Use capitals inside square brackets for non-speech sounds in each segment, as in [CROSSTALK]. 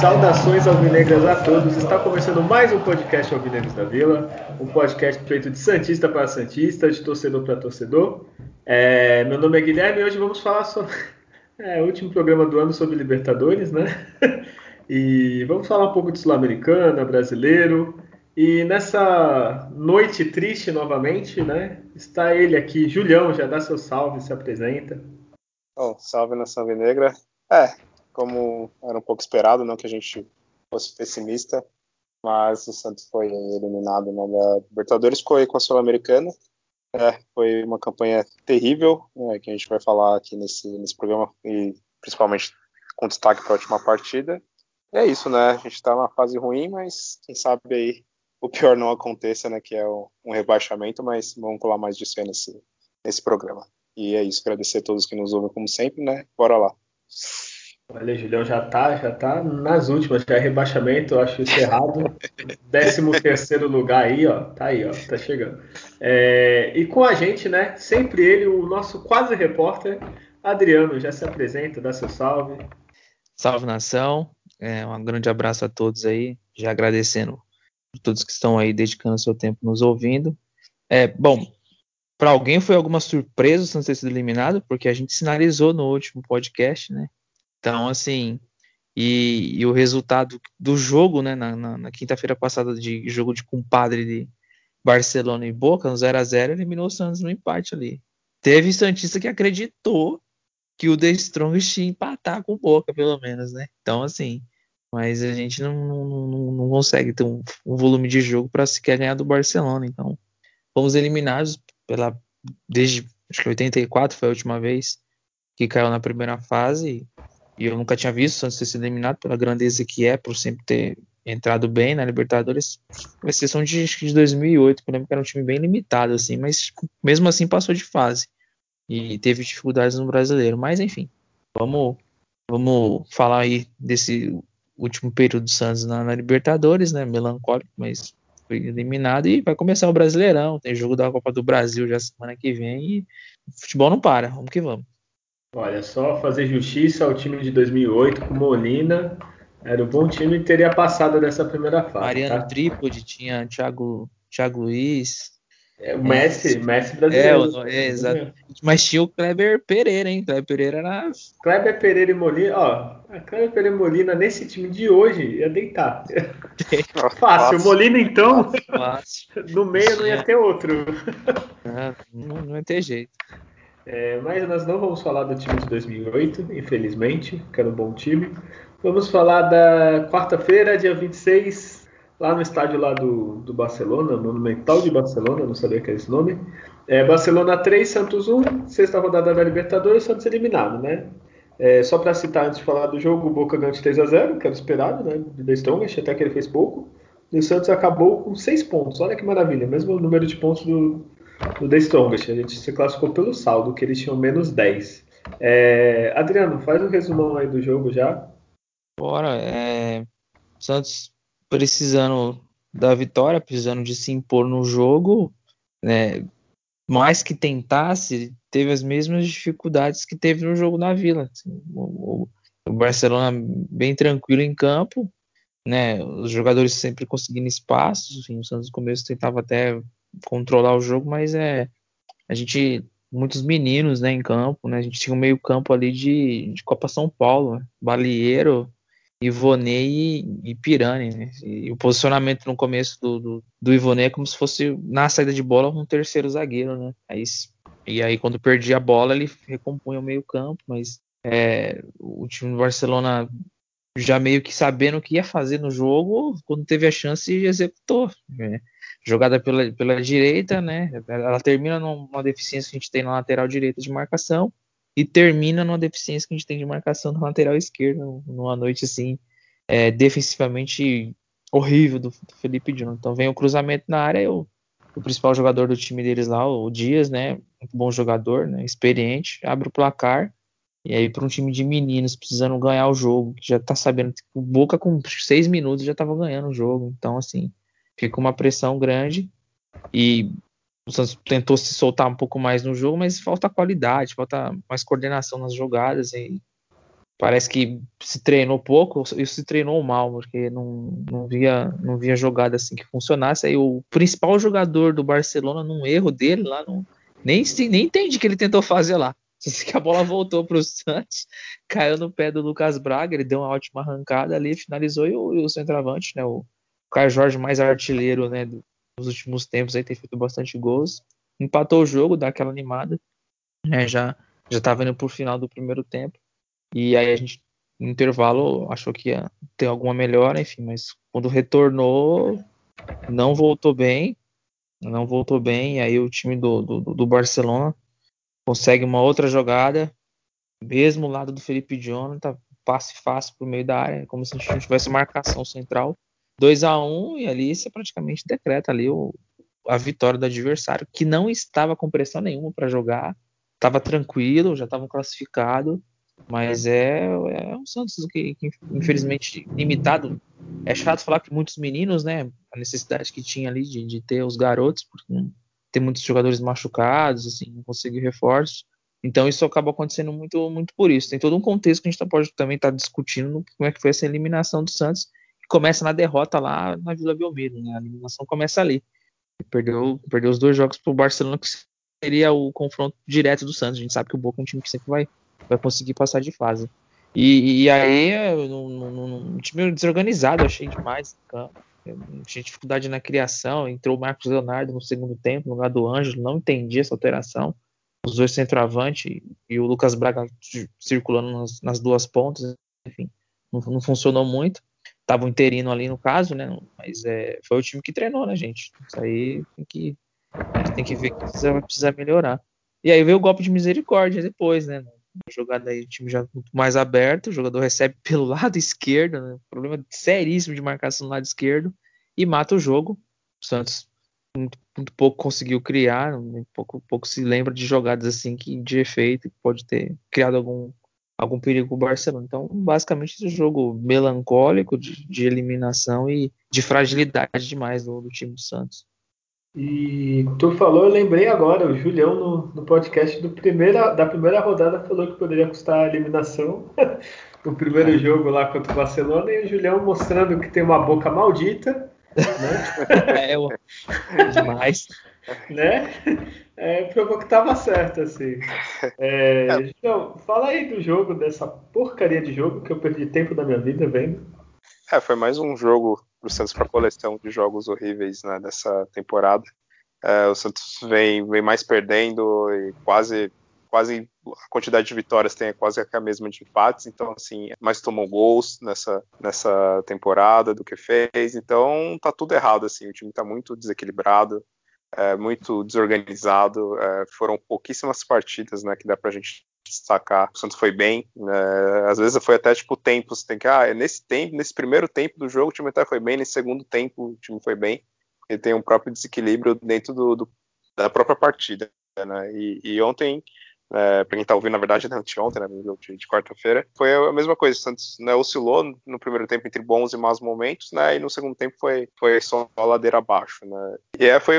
Saudações alvinegras a todos. Está começando mais um podcast Alvinegros da Vila, um podcast feito de santista para santista, de torcedor para torcedor. É, meu nome é Guilherme e hoje vamos falar sobre é, último programa do ano sobre Libertadores, né? [LAUGHS] E vamos falar um pouco de Sul-Americana, brasileiro. E nessa noite triste novamente, né? Está ele aqui, Julião, já dá seu salve, se apresenta. Bom, salve nação negra. É, como era um pouco esperado, não que a gente fosse pessimista, mas o Santos foi eliminado na Libertadores, ficou com a Sul-Americana. É, foi uma campanha terrível, né, que a gente vai falar aqui nesse, nesse programa, e principalmente com destaque para a última partida. E é isso, né? A gente está numa fase ruim, mas quem sabe aí o pior não aconteça, né? Que é um rebaixamento, mas vamos falar mais disso aí nesse, nesse programa. E é isso, agradecer a todos que nos ouvem como sempre, né? Bora lá. Olha, Julião já tá, já tá nas últimas, já é rebaixamento, eu acho isso errado. 13 terceiro lugar aí, ó, tá aí, ó, tá chegando. É, e com a gente, né, sempre ele, o nosso quase repórter, Adriano, já se apresenta, dá seu salve. Salve nação, é, um grande abraço a todos aí, já agradecendo a todos que estão aí dedicando seu tempo nos ouvindo. É, bom, para alguém foi alguma surpresa o Santos ter sido eliminado, porque a gente sinalizou no último podcast, né? Então, assim, e, e o resultado do jogo, né, na, na, na quinta-feira passada, de jogo de compadre de Barcelona e Boca, no 0 a 0 eliminou o Santos no empate ali. Teve Santista que acreditou que o The Strongest ia empatar com o Boca, pelo menos, né? Então, assim, mas a gente não, não, não, consegue ter um, um, volume de jogo para sequer ganhar do Barcelona. Então, fomos eliminados pela desde acho que 84 foi a última vez que caiu na primeira fase e eu nunca tinha visto o Santos ter sido eliminado pela grandeza que é, por sempre ter entrado bem na Libertadores, com exceção de, de 2008, que eu lembro que era um time bem limitado, assim, mas mesmo assim passou de fase e teve dificuldades no brasileiro. Mas enfim, vamos, vamos falar aí desse último período do Santos na, na Libertadores, né? Melancólico, mas foi eliminado e vai começar o Brasileirão. Tem jogo da Copa do Brasil já semana que vem e futebol não para. Vamos que vamos. Olha, só fazer justiça ao time de 2008 com Molina. Era um bom time e teria passado dessa primeira fase. Mariano tá? Trípode, tinha Thiago, Thiago Luiz. É, o Messi, é, Messi brasileiro. É, é, exato. Mas tinha o Kleber Pereira, hein? Kleber Pereira era. Kleber Pereira e Molina, ó. A Kleber Pereira e Molina nesse time de hoje ia deitar. [LAUGHS] Fácil. Molina, então, Fácil. [LAUGHS] no meio não ia ter outro. [LAUGHS] Ah, não, não ia ter jeito. É, mas nós não vamos falar do time de 2008, infelizmente, que era um bom time. Vamos falar da quarta-feira, dia 26, lá no estádio lá do, do Barcelona, Monumental de Barcelona, não sabia que era esse nome. É, Barcelona 3, Santos 1, sexta rodada da Libertadores, Santos eliminado, né? É, só para citar antes de falar do jogo, o Boca ganhou de 3 a 0 que era esperado, né? De The Strongest, até que ele fez pouco. E o Santos acabou com 6 pontos, olha que maravilha, mesmo número de pontos do, no The Strongest. A gente se classificou pelo saldo, que eles tinham menos 10. É, Adriano, faz um resumão aí do jogo já. Bora. É, Santos precisando da vitória, precisando de se impor no jogo, né, mais que tentasse, teve as mesmas dificuldades que teve no jogo na Vila. Assim, o, o, Barcelona bem tranquilo em campo, né, os jogadores sempre conseguindo espaços, enfim, o Santos no começo tentava até controlar o jogo, mas é a gente muitos meninos né, em campo, né? A gente tinha um meio campo ali de, de Copa São Paulo, né? Balieiro, Ivonei e, e Pirani, né? E, e, o posicionamento no começo do, do, do Ivonei é como se fosse na saída de bola um terceiro zagueiro, né? Aí, e aí quando perdia a bola ele recompunha o meio campo, mas é, o time do Barcelona já meio que sabendo o que ia fazer no jogo, quando teve a chance executou. Né? jogada pela, pela direita, né? Ela termina numa deficiência que a gente tem na lateral direita de marcação e termina numa deficiência que a gente tem de marcação na lateral esquerda, numa noite assim, é, defensivamente horrível do, do Felipe Jonathan. Então vem o cruzamento na área, o, o principal jogador do time deles lá, o Dias, né? Muito bom jogador, né? Experiente, abre o placar E aí, para um time de meninos precisando ganhar o jogo, que já tá sabendo, tipo, Boca com seis minutos já tava ganhando o jogo. Então, assim, fica uma pressão grande. E o Santos tentou se soltar um pouco mais no jogo, mas falta qualidade, falta mais coordenação nas jogadas. E parece que se treinou pouco e se treinou mal, porque não, não, via, não via jogada assim que funcionasse. Aí o principal jogador do Barcelona, num erro dele lá, não, nem, nem entende o que ele tentou fazer lá. Que a bola voltou para o Santos, caiu no pé do Lucas Braga, ele deu uma ótima arrancada ali, finalizou e o, e o centroavante, né, o Caio Jorge mais artilheiro, né, dos últimos tempos aí tem feito bastante gols, empatou o jogo, dá aquela animada, né, já já estava indo pro final do primeiro tempo e aí a gente no intervalo achou que ia ter alguma melhora, enfim, mas quando retornou não voltou bem, não voltou bem, e aí o time do, do, do Barcelona consegue uma outra jogada, mesmo lado do Felipe Jonathan, passe fácil para o meio da área, como se a gente não tivesse marcação central. 2 a 1 e ali você praticamente decreta ali o, a vitória do adversário, que não estava com pressão nenhuma para jogar, estava tranquilo, já estavam classificado, mas é, é um Santos que, que, infelizmente limitado. É chato falar que muitos meninos, né, a necessidade que tinha ali de, de ter os garotos, porque ter muitos jogadores machucados, assim, não conseguir reforços. Então isso acaba acontecendo muito, muito por isso. Tem todo um contexto que a gente tá, pode também estar tá discutindo como é que foi essa eliminação do Santos, que começa na derrota lá na Vila Belmiro, né? A eliminação começa ali. Perdeu, perdeu os dois jogos para o Barcelona, que seria o confronto direto do Santos. A gente sabe que o Boca é um time que sempre vai, vai conseguir passar de fase. E, e aí, um time desorganizado, achei demais campo tinha dificuldade na criação, entrou o Marcos Leonardo no segundo tempo, no lugar do Ângelo, não entendi essa alteração. Os dois centroavante e o Lucas Braga circulando nas, nas duas pontas, enfim, não, não, funcionou muito. Tava um interino ali no caso, né? Mas é, foi o time que treinou, né, gente? Isso aí tem que, tem que ver que precisa, precisa melhorar. E aí veio o golpe de misericórdia depois, né? Jogada aí, o time já muito mais aberto, o jogador recebe [LAUGHS] pelo lado esquerdo, né? problema seríssimo de marcação no lado esquerdo, e mata o jogo. O Santos muito, muito pouco conseguiu criar, pouco, pouco se lembra de jogadas assim que de efeito que pode ter criado algum, algum perigo para o Barcelona. Então, basicamente, esse jogo melancólico de, de eliminação e de fragilidade demais do, do time do Santos. E tu falou, eu lembrei agora, o Julião no, no podcast primeira, da primeira rodada falou que poderia custar a eliminação [LAUGHS] no primeiro é. jogo lá contra o Barcelona e o Julião mostrando que tem uma boca maldita, né? [LAUGHS] É, eu... demais. Né? É, provou que tava certo, assim. É, é. Julião, fala aí do jogo, dessa porcaria de jogo que eu perdi tempo da minha vida vendo. É, foi mais um jogo pro Santos para coleção de jogos horríveis né, dessa temporada. É, o Santos vem, vem mais perdendo e quase quase a quantidade de vitórias tem quase a mesma de empates, então assim, mais tomou gols nessa, nessa temporada do que fez, então tá tudo errado assim, o time tá muito desequilibrado, é, muito desorganizado, é, foram pouquíssimas partidas, né, que dá pra gente destacar. O Santos foi bem, né? às vezes foi até tipo tempos, tem que ah, nesse tempo, nesse primeiro tempo do jogo o time até foi bem, nesse segundo tempo o time foi bem. Ele tem um próprio desequilíbrio dentro do, do da própria partida, né? E, e ontem é, para quem está ouvindo, na verdade, né, ontem, né, de, de quarta-feira, foi a mesma coisa. O Santos né, oscilou no primeiro tempo entre bons e maus momentos, né, e no segundo tempo foi, foi só a ladeira abaixo. Né. E é, foi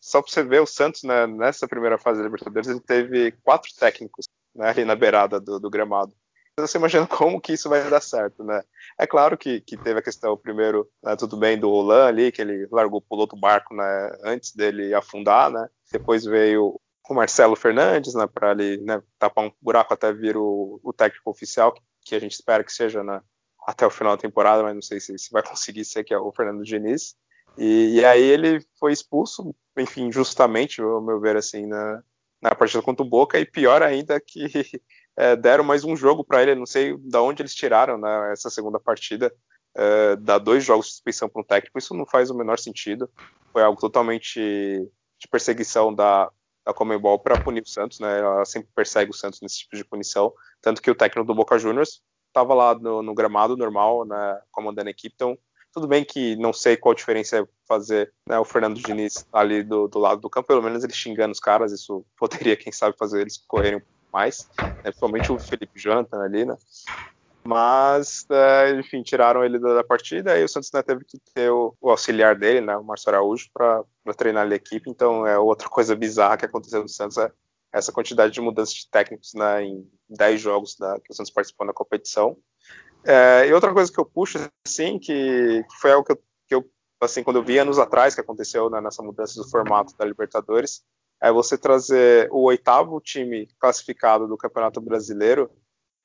só para você ver o Santos né, nessa primeira fase da Libertadores, ele teve quatro técnicos né, ali na beirada do, do gramado. Você imagina como que isso vai dar certo, né? É claro que, que teve a questão, primeiro, né, tudo bem, do Roland ali, que ele largou, pulou outro barco, né, antes dele afundar, né? Depois veio o Marcelo Fernandes, né, para ali né, tapar um buraco até vir o, o técnico oficial, que, a gente espera que seja né, até o final da temporada, mas não sei se, se vai conseguir ser, que é o Fernando Diniz. E, e, aí ele foi expulso, enfim, justamente, ao meu ver, assim, na, na partida contra o Boca, e pior ainda que [LAUGHS] é, deram mais um jogo para ele, não sei de onde eles tiraram né, essa segunda partida, é, dois jogos de suspensão para um técnico, isso não faz o menor sentido, foi algo totalmente de perseguição da, da Comembol para punir o Santos, né, ela sempre persegue o Santos nesse tipo de punição, tanto que o técnico do Boca Juniors estava lá no, no, gramado normal, né, comandando a equipe, então tudo bem que não sei qual a diferença é fazer né, o Fernando Diniz ali do, do, lado do campo, pelo menos ele xingando os caras, isso poderia, quem sabe, fazer eles correrem mais, né, principalmente o Felipe Jonathan ali, né? Mas, é, enfim, tiraram ele da, da, partida e o Santos né, teve que ter o, o, auxiliar dele, né, o Márcio Araújo, para treinar a equipe. Então, é outra coisa bizarra que aconteceu no Santos é essa quantidade de mudanças de técnicos né, em 10 jogos da, que o Santos participou na competição. É, e outra coisa que eu puxo, assim, que, que foi algo que eu, que eu, assim, quando eu vi anos atrás que aconteceu né, nessa mudança do formato da Libertadores, é você trazer o oitavo time classificado do Campeonato Brasileiro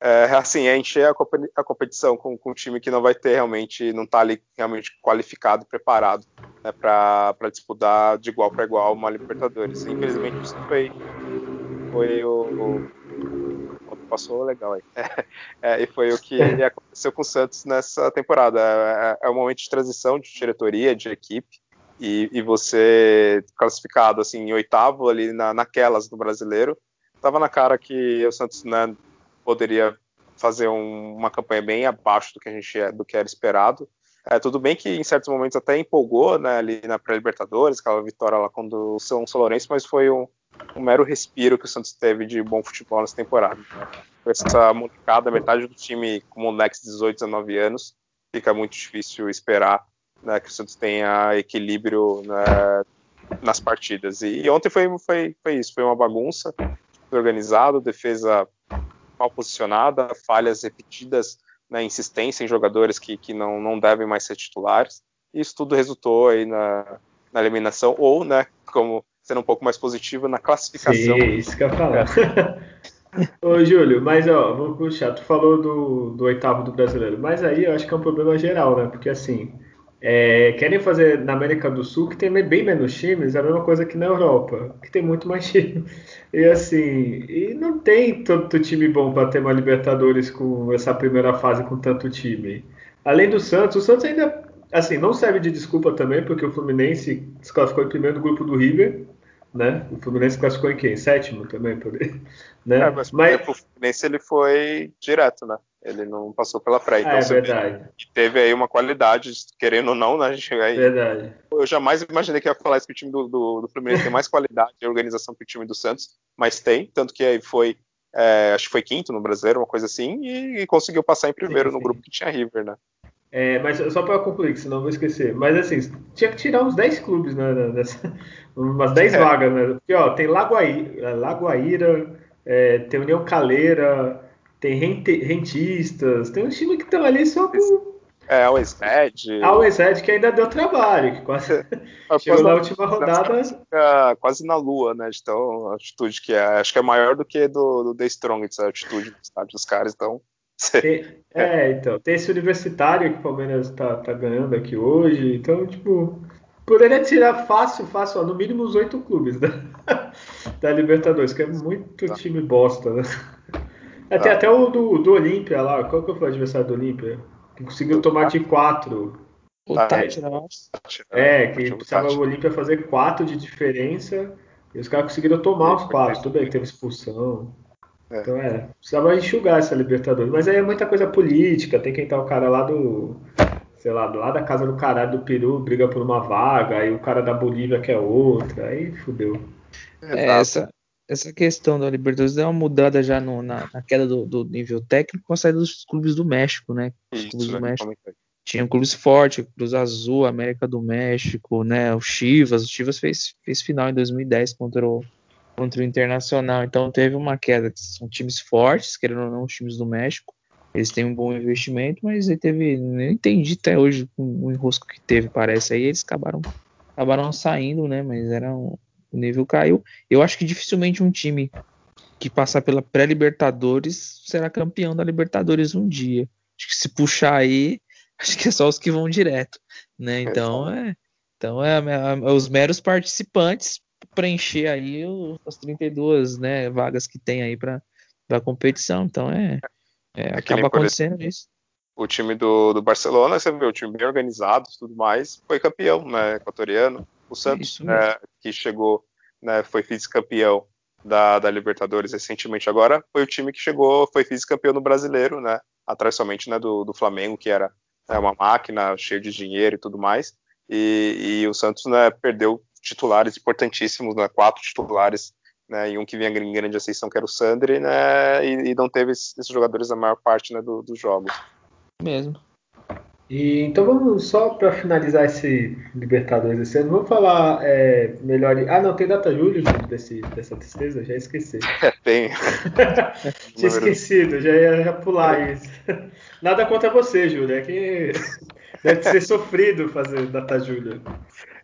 é, assim, é encher a, a competição com, com, um time que não vai ter realmente, não está ali realmente qualificado, preparado né, para disputar de igual para igual uma Libertadores. Infelizmente isso foi, foi o, o passou legal aí. [LAUGHS] É, e foi o que [LAUGHS] aconteceu com o Santos nessa temporada. É, é, é um momento de transição de diretoria, de equipe, e, e você classificado assim em oitavo ali na, naquelas do brasileiro, estava na cara que o Santos né, poderia fazer um, uma campanha bem abaixo do que a gente é, do que era esperado. É, tudo bem que em certos momentos até empolgou né, ali na pré-Libertadores, aquela vitória lá quando o São Lourenço, mas foi um, um, mero respiro que o Santos teve de bom futebol nessa temporada. Né? Essa molecada, metade do time com moleques de 18, 19 anos, fica muito difícil esperar né, que o Santos tenha equilíbrio né, nas partidas. E, ontem foi, foi, foi isso, foi uma bagunça, organizado, defesa mal posicionada, falhas repetidas né, insistência em jogadores que, que não, não devem mais ser titulares. Isso tudo resultou aí na, na eliminação, ou, né, como sendo um pouco mais positivo, na classificação. Sim, isso que eu ia falar. [LAUGHS] Ô, Júlio, mas ó, vou puxar, tu falou do, do oitavo do brasileiro, mas aí eu acho que é um problema geral, né? Porque assim, é, querem fazer na América do Sul, que tem bem menos times, é a mesma coisa que na Europa, que tem muito mais [LAUGHS] times. E assim, e não tem tanto time bom para ter uma Libertadores com essa primeira fase com tanto time. Além do Santos, o Santos ainda assim não serve de desculpa também, porque o Fluminense se classificou em primeiro do grupo do River, né? O Fluminense classificou em quem? Sétimo também, né? É, mas, mas... o Fluminense ele foi direto, né? Ele não passou pela pré. Então é verdade. teve aí uma qualidade, querendo ou não, né? A gente aí. Verdade. Eu jamais imaginei que ia falar isso que o time do, do, do Fluminense tem mais qualidade de organização que o time do Santos, mas tem, tanto que aí foi. É, acho que foi quinto no brasileiro, uma coisa assim, e, e conseguiu passar em primeiro sim, no sim. grupo que tinha River, né? É, mas só para concluir, senão eu vou esquecer. Mas assim, tinha que tirar uns 10 clubes, né? Nessa, [LAUGHS] umas 10 é. vagas, né? Porque, ó, tem Lagoaíra, Lagoaíra é, tem União Caleira, tem rentistas, tem uns times que estão ali só por. É, a Wested. A Wested que ainda deu trabalho, que quase é, [LAUGHS] chegou na, última rodada. quase na lua, né? Então, a altitude que é. Acho que é maior do que do, do The Strong, essa altitude do estádio dos caras, então. Tem, é, então. Tem esse universitário que o Palmeiras tá, tá ganhando aqui hoje. Então, tipo. Poderia tirar fácil, fácil, ó, no mínimo os oito clubes da, [LAUGHS] da Libertadores, que é muito tá. time bosta, né? É, tem até o do, do Olímpia lá. Qual que foi o adversário do Olímpia? Que conseguiu tomar de 4. O Tátira, eu acho. É, que precisava o Olímpia fazer 4 de diferença. E os caras conseguiram tomar os 4. Tudo bem que teve expulsão. É. Então é, precisava enxugar essa Libertadores. Mas aí é muita coisa política. Tem que entrar o cara lá do. Sei lá, lá da casa do caralho do Peru, briga por uma vaga. Aí o cara da Bolívia quer outra. Aí fudeu. É, essa, essa questão da Libertadores deu uma mudada já no, na, na, queda do, do, nível técnico com a saída dos clubes do México, né? Os Isso, clubes do né? México. Tinham clubes fortes, Cruz Azul, América do México, né? O Chivas, o Chivas fez, fez final em 2010 contra o, contra o Internacional, então teve uma queda. São times fortes, querendo ou não, os times do México. Eles têm um bom investimento, mas ele teve. Não entendi até hoje o enrosco que teve, parece. Aí eles acabaram, acabaram saindo, né? Mas era um, o nível caiu. Eu acho que dificilmente um time que passar pela pré-Libertadores será campeão da Libertadores um dia. Acho que se puxar aí, [LAUGHS] acho que é só os que vão direto, né? Então é, então é, é, é os meros participantes preencher aí os, as 32 né, vagas que tem aí para a competição. Então é, é, é acaba acontecendo isso. O time do, do Barcelona, você vê, o time bem organizado tudo mais, foi campeão, né? Equatoriano. O Santos, né, que chegou, né, foi vice-campeão da, da, Libertadores recentemente agora, foi o time que chegou, foi vice-campeão no Brasileiro, né, atrás somente né, do, do Flamengo, que era né, uma máquina cheia de dinheiro e tudo mais. E, e o Santos né, perdeu titulares importantíssimos, né, quatro titulares né, e um que vinha em grande ascensão, que era o Sandri, né, e, e não teve esses jogadores a maior parte né, dos do jogos. Mesmo. E, então vamos só para finalizar esse Libertadores esse ano, vamos falar é, melhor. Ah, não, tem data julho desse, dessa tristeza? Já esqueci. [LAUGHS] É, tem. [LAUGHS] Tinha esquecido, já ia, ia pular isso. Nada contra você, Júlio, é que [LAUGHS] deve ser sofrido fazer data julho.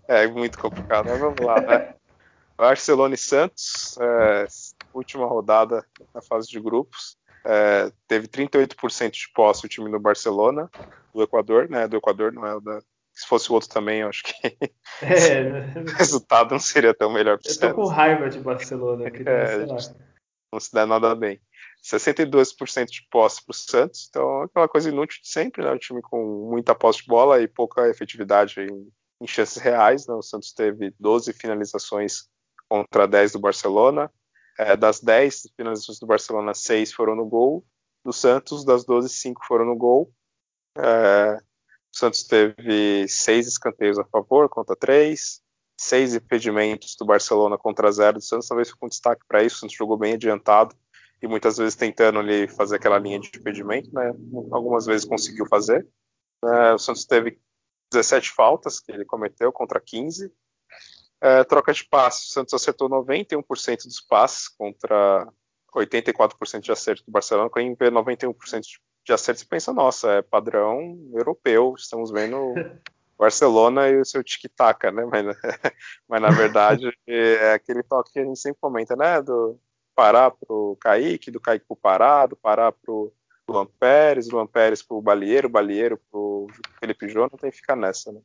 É muito complicado, mas vamos lá, né? [LAUGHS] Barcelona e Santos, é, última rodada na fase de grupos. É, teve 38% de posse o time do Barcelona, do Equador, né? Do Equador, não é o da. Se fosse o outro também, eu acho que [LAUGHS] é. [LAUGHS] o resultado não seria tão melhor para Eu tô com raiva de Barcelona, que é, não se dá nada bem. 62% de posse para o Santos, então aquela coisa inútil de sempre, né? Um time com muita posse de bola e pouca efetividade em, em chances reais. Né? O Santos teve 12 finalizações contra 10 do Barcelona. É, das 10 finalizações do Barcelona, 6 foram no gol. Do Santos, das 12, 5 foram no gol. É, o Santos teve 6 escanteios a favor contra 3. 6 impedimentos do Barcelona contra 0 do Santos. Talvez fique um destaque para isso. O Santos jogou bem adiantado e muitas vezes tentando ali fazer aquela linha de impedimento. Né? Algumas vezes conseguiu fazer. É, o Santos teve 17 faltas que ele cometeu contra 15. É, troca de passes, o Santos acertou 91% dos passes contra 84% de acerto do Barcelona. Quem vê 91% de acerto, pensa, nossa, é padrão europeu, estamos vendo [LAUGHS] Barcelona e o seu tic-tac, né? Mas, [LAUGHS] mas, na verdade é aquele toque que a gente sempre comenta, né? Do parar pro Kaique, do Kaique pro Pará, do Pará pro Luan Pérez, Luan Pérez pro Balieiro, Balieiro pro Felipe Jonathan e fica nessa, né?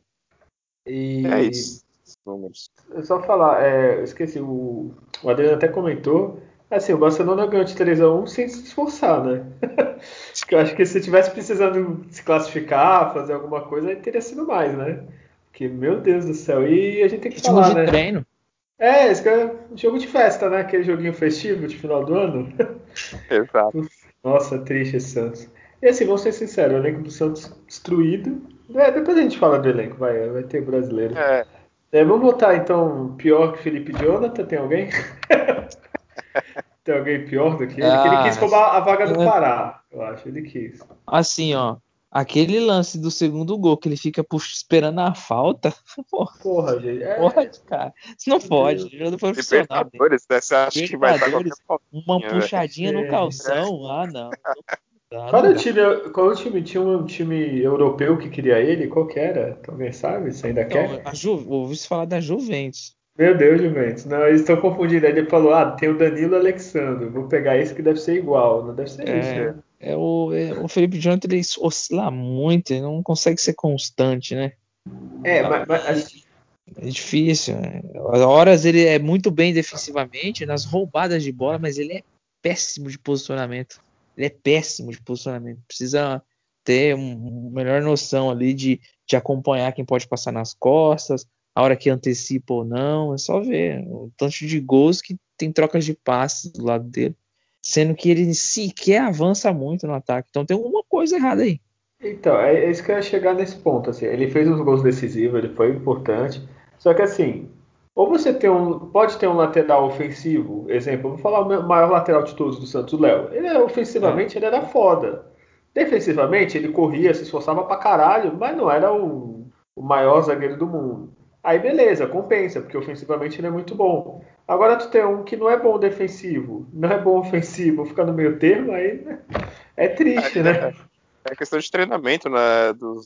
E... É isso números. Só falar, é, eu esqueci, o, o Adriano até comentou, assim, o Barcelona ganhou de 3x1 sem se esforçar, né? [LAUGHS] eu acho que se tivesse precisando se classificar, fazer alguma coisa, aí teria sido mais, né? Porque, meu Deus do céu, e a gente tem que Ritmo falar, de né? treino. É, esse é jogo de festa, né? Aquele joguinho festivo de final do ano. Exato. [LAUGHS] Nossa, triste esse Santos. E assim, vamos ser sinceros, o elenco do Santos destruído. É, depois a gente fala do elenco, vai, vai ter brasileiro. É, é, vamos botar então pior que Felipe Jonathan, tem alguém? [LAUGHS] tem alguém pior do que ele? Ah, ele quis roubar a vaga do Pará, eu acho, ele quis. Assim, ó, aquele lance do segundo gol que ele fica esperando a falta. [LAUGHS] Porra, porra gente. É... Pode, cara. Isso não pode. Jogador profissional. Libertadores, né? Você acha que vai dar Uma puxadinha no calção. Ah, não. Qual, o time, qual o time? Tinha um time europeu que queria ele? Qual que era? Alguém sabe? Você ainda então, quer? A Ju, ouvi falar da Juventus. Meu Deus, Juventus. Não, eles estão confundindo. Ele falou: ah, tem o Danilo Alexandre. Vou pegar esse que deve ser igual. Não deve ser é, isso, né? É o, é, o Felipe Jonathan ele oscila muito, ele não consegue ser constante, né? É, mas, mas, é difícil. Né? As horas ele é muito bem defensivamente, nas roubadas de bola, mas ele é péssimo de posicionamento. Ele é péssimo de posicionamento. Precisa ter uma melhor noção ali de, de acompanhar quem pode passar nas costas, a hora que antecipa ou não. É só ver o tanto de gols que tem trocas de passes do lado dele. Sendo que ele sequer avança muito no ataque. Então tem alguma coisa errada aí. Então, é isso que eu ia chegar nesse ponto. Assim. Ele fez uns gols decisivos, ele foi importante. Só que assim, ou você tem um, pode ter um lateral ofensivo, exemplo, vou falar o maior lateral de todos do Santos, o Léo. Ele ofensivamente é. ele era foda. Defensivamente ele corria, se esforçava pra caralho, mas não era o, o maior zagueiro do mundo. Aí beleza, compensa, porque ofensivamente ele é muito bom. Agora tu tem um que não é bom defensivo, não é bom ofensivo, fica no meio termo, aí né? é triste, né? É questão de treinamento, né? Do,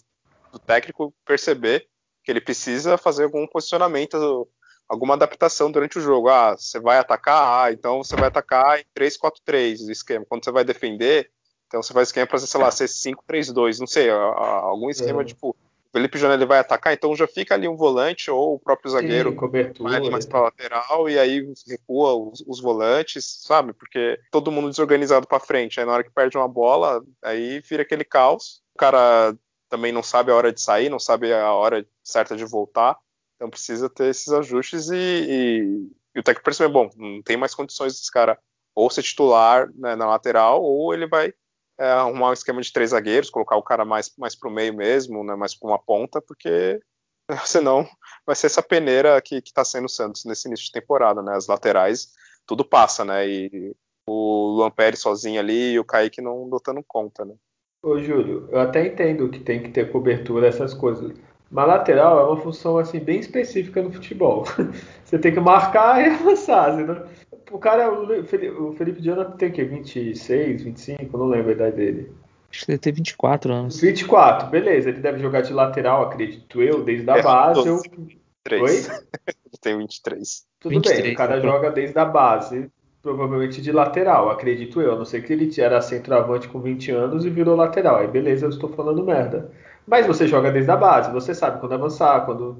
do técnico perceber que ele precisa fazer algum posicionamento alguma adaptação durante o jogo. Ah, você vai atacar, ah, então você vai atacar em 3-4-3 o esquema. Quando você vai defender, então você faz esquema para, sei lá, ser 5-3-2, não sei, algum esquema, é. tipo, Felipe Jonelli vai atacar, então já fica ali um volante ou o próprio zagueiro Sim, vai ali mais para lateral e aí recua os, os, volantes, sabe? Porque todo mundo desorganizado para frente, aí na hora que perde uma bola, aí vira aquele caos. O cara também não sabe a hora de sair, não sabe a hora certa de voltar. Então precisa ter esses ajustes e, e, e o técnico percebe, bom, não tem mais condições desse cara ou ser titular né, na lateral, ou ele vai é, arrumar um esquema de três zagueiros, colocar o cara mais, mais para o meio mesmo, né, mais para uma ponta, porque [LAUGHS] senão vai ser essa peneira que está sendo o Santos nesse início de temporada. Né, as laterais tudo passa, né? E o Luan Pérez sozinho ali e o Kaique não lutando conta, né? Ô, Júlio, eu até entendo que tem que ter cobertura, essas coisas. Mas lateral é uma função assim bem específica no futebol. [LAUGHS] Você tem que marcar e [LAUGHS] avançar. Senão... O cara, o Felipe Jonathan tem o quê? 26, 25? Não lembro a idade dele. Acho que ele tem 24 anos. 24, beleza. Ele deve jogar de lateral, acredito eu, desde a é, base. Eu... 23. Oi? Eu tenho 23. Tudo 23, bem, o cara então. joga desde a base provavelmente de lateral, acredito eu. A não sei que ele era centroavante com 20 anos e virou lateral. Aí beleza, eu estou falando merda. Mas você joga desde a base, você sabe quando avançar, quando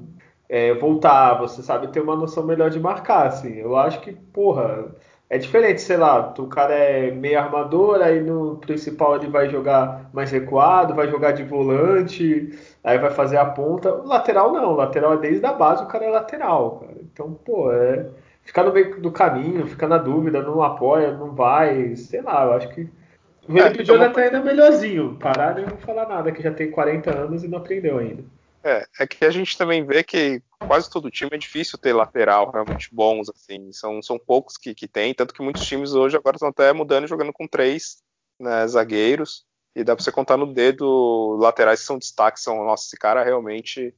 é, voltar, você sabe ter uma noção melhor de marcar, assim. Eu acho que, porra, é diferente, sei lá, o cara é meio armador, aí no principal ele vai jogar mais recuado, vai jogar de volante, aí vai fazer a ponta. O lateral não, o lateral é desde a base, o cara é lateral, cara. Então, pô, é ficar no meio do caminho, ficar na dúvida, não apoia, não vai, sei lá, eu acho que. O Felipe é, Jonathan ainda é melhorzinho. Parar de não falar nada, que já tem 40 anos e não aprendeu ainda. É, é que a gente também vê que quase todo time é difícil ter lateral realmente bons, assim. São, são poucos que, que tem, tanto que muitos times hoje agora estão até mudando e jogando com três né, zagueiros. E dá pra você contar no dedo laterais que são destaques, são, nossa, esse cara realmente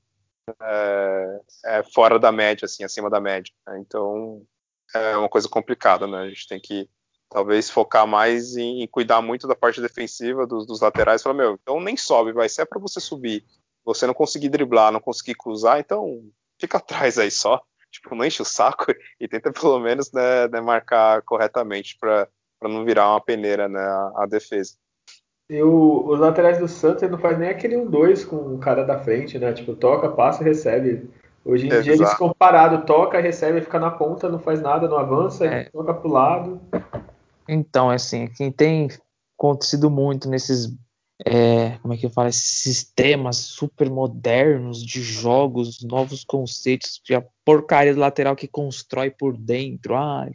é, é, fora da média, assim, acima da média. Né? Então é uma coisa complicada, né? A gente tem que talvez focar mais em, em cuidar muito da parte defensiva dos, dos laterais. Falar, meu, então nem sobe, vai ser é para você subir. Você não conseguir driblar, não conseguir cruzar, então fica [LAUGHS] atrás aí só. Tipo, não enche o saco e tenta pelo menos né, né marcar corretamente para não virar uma peneira né, a, a defesa. E o, os laterais do Santos não faz nem aquele 1-2 com o cara da frente, né? Tipo, toca, passa e recebe. Hoje em Exato. dia eles ficam parados, toca, recebe, fica na ponta, não faz nada, não avança, é. toca pro lado. Então, assim, quem tem acontecido muito nesses, é, como é que eu falo, esses sistemas super modernos de jogos, novos conceitos, a porcaria do lateral que constrói por dentro, ah,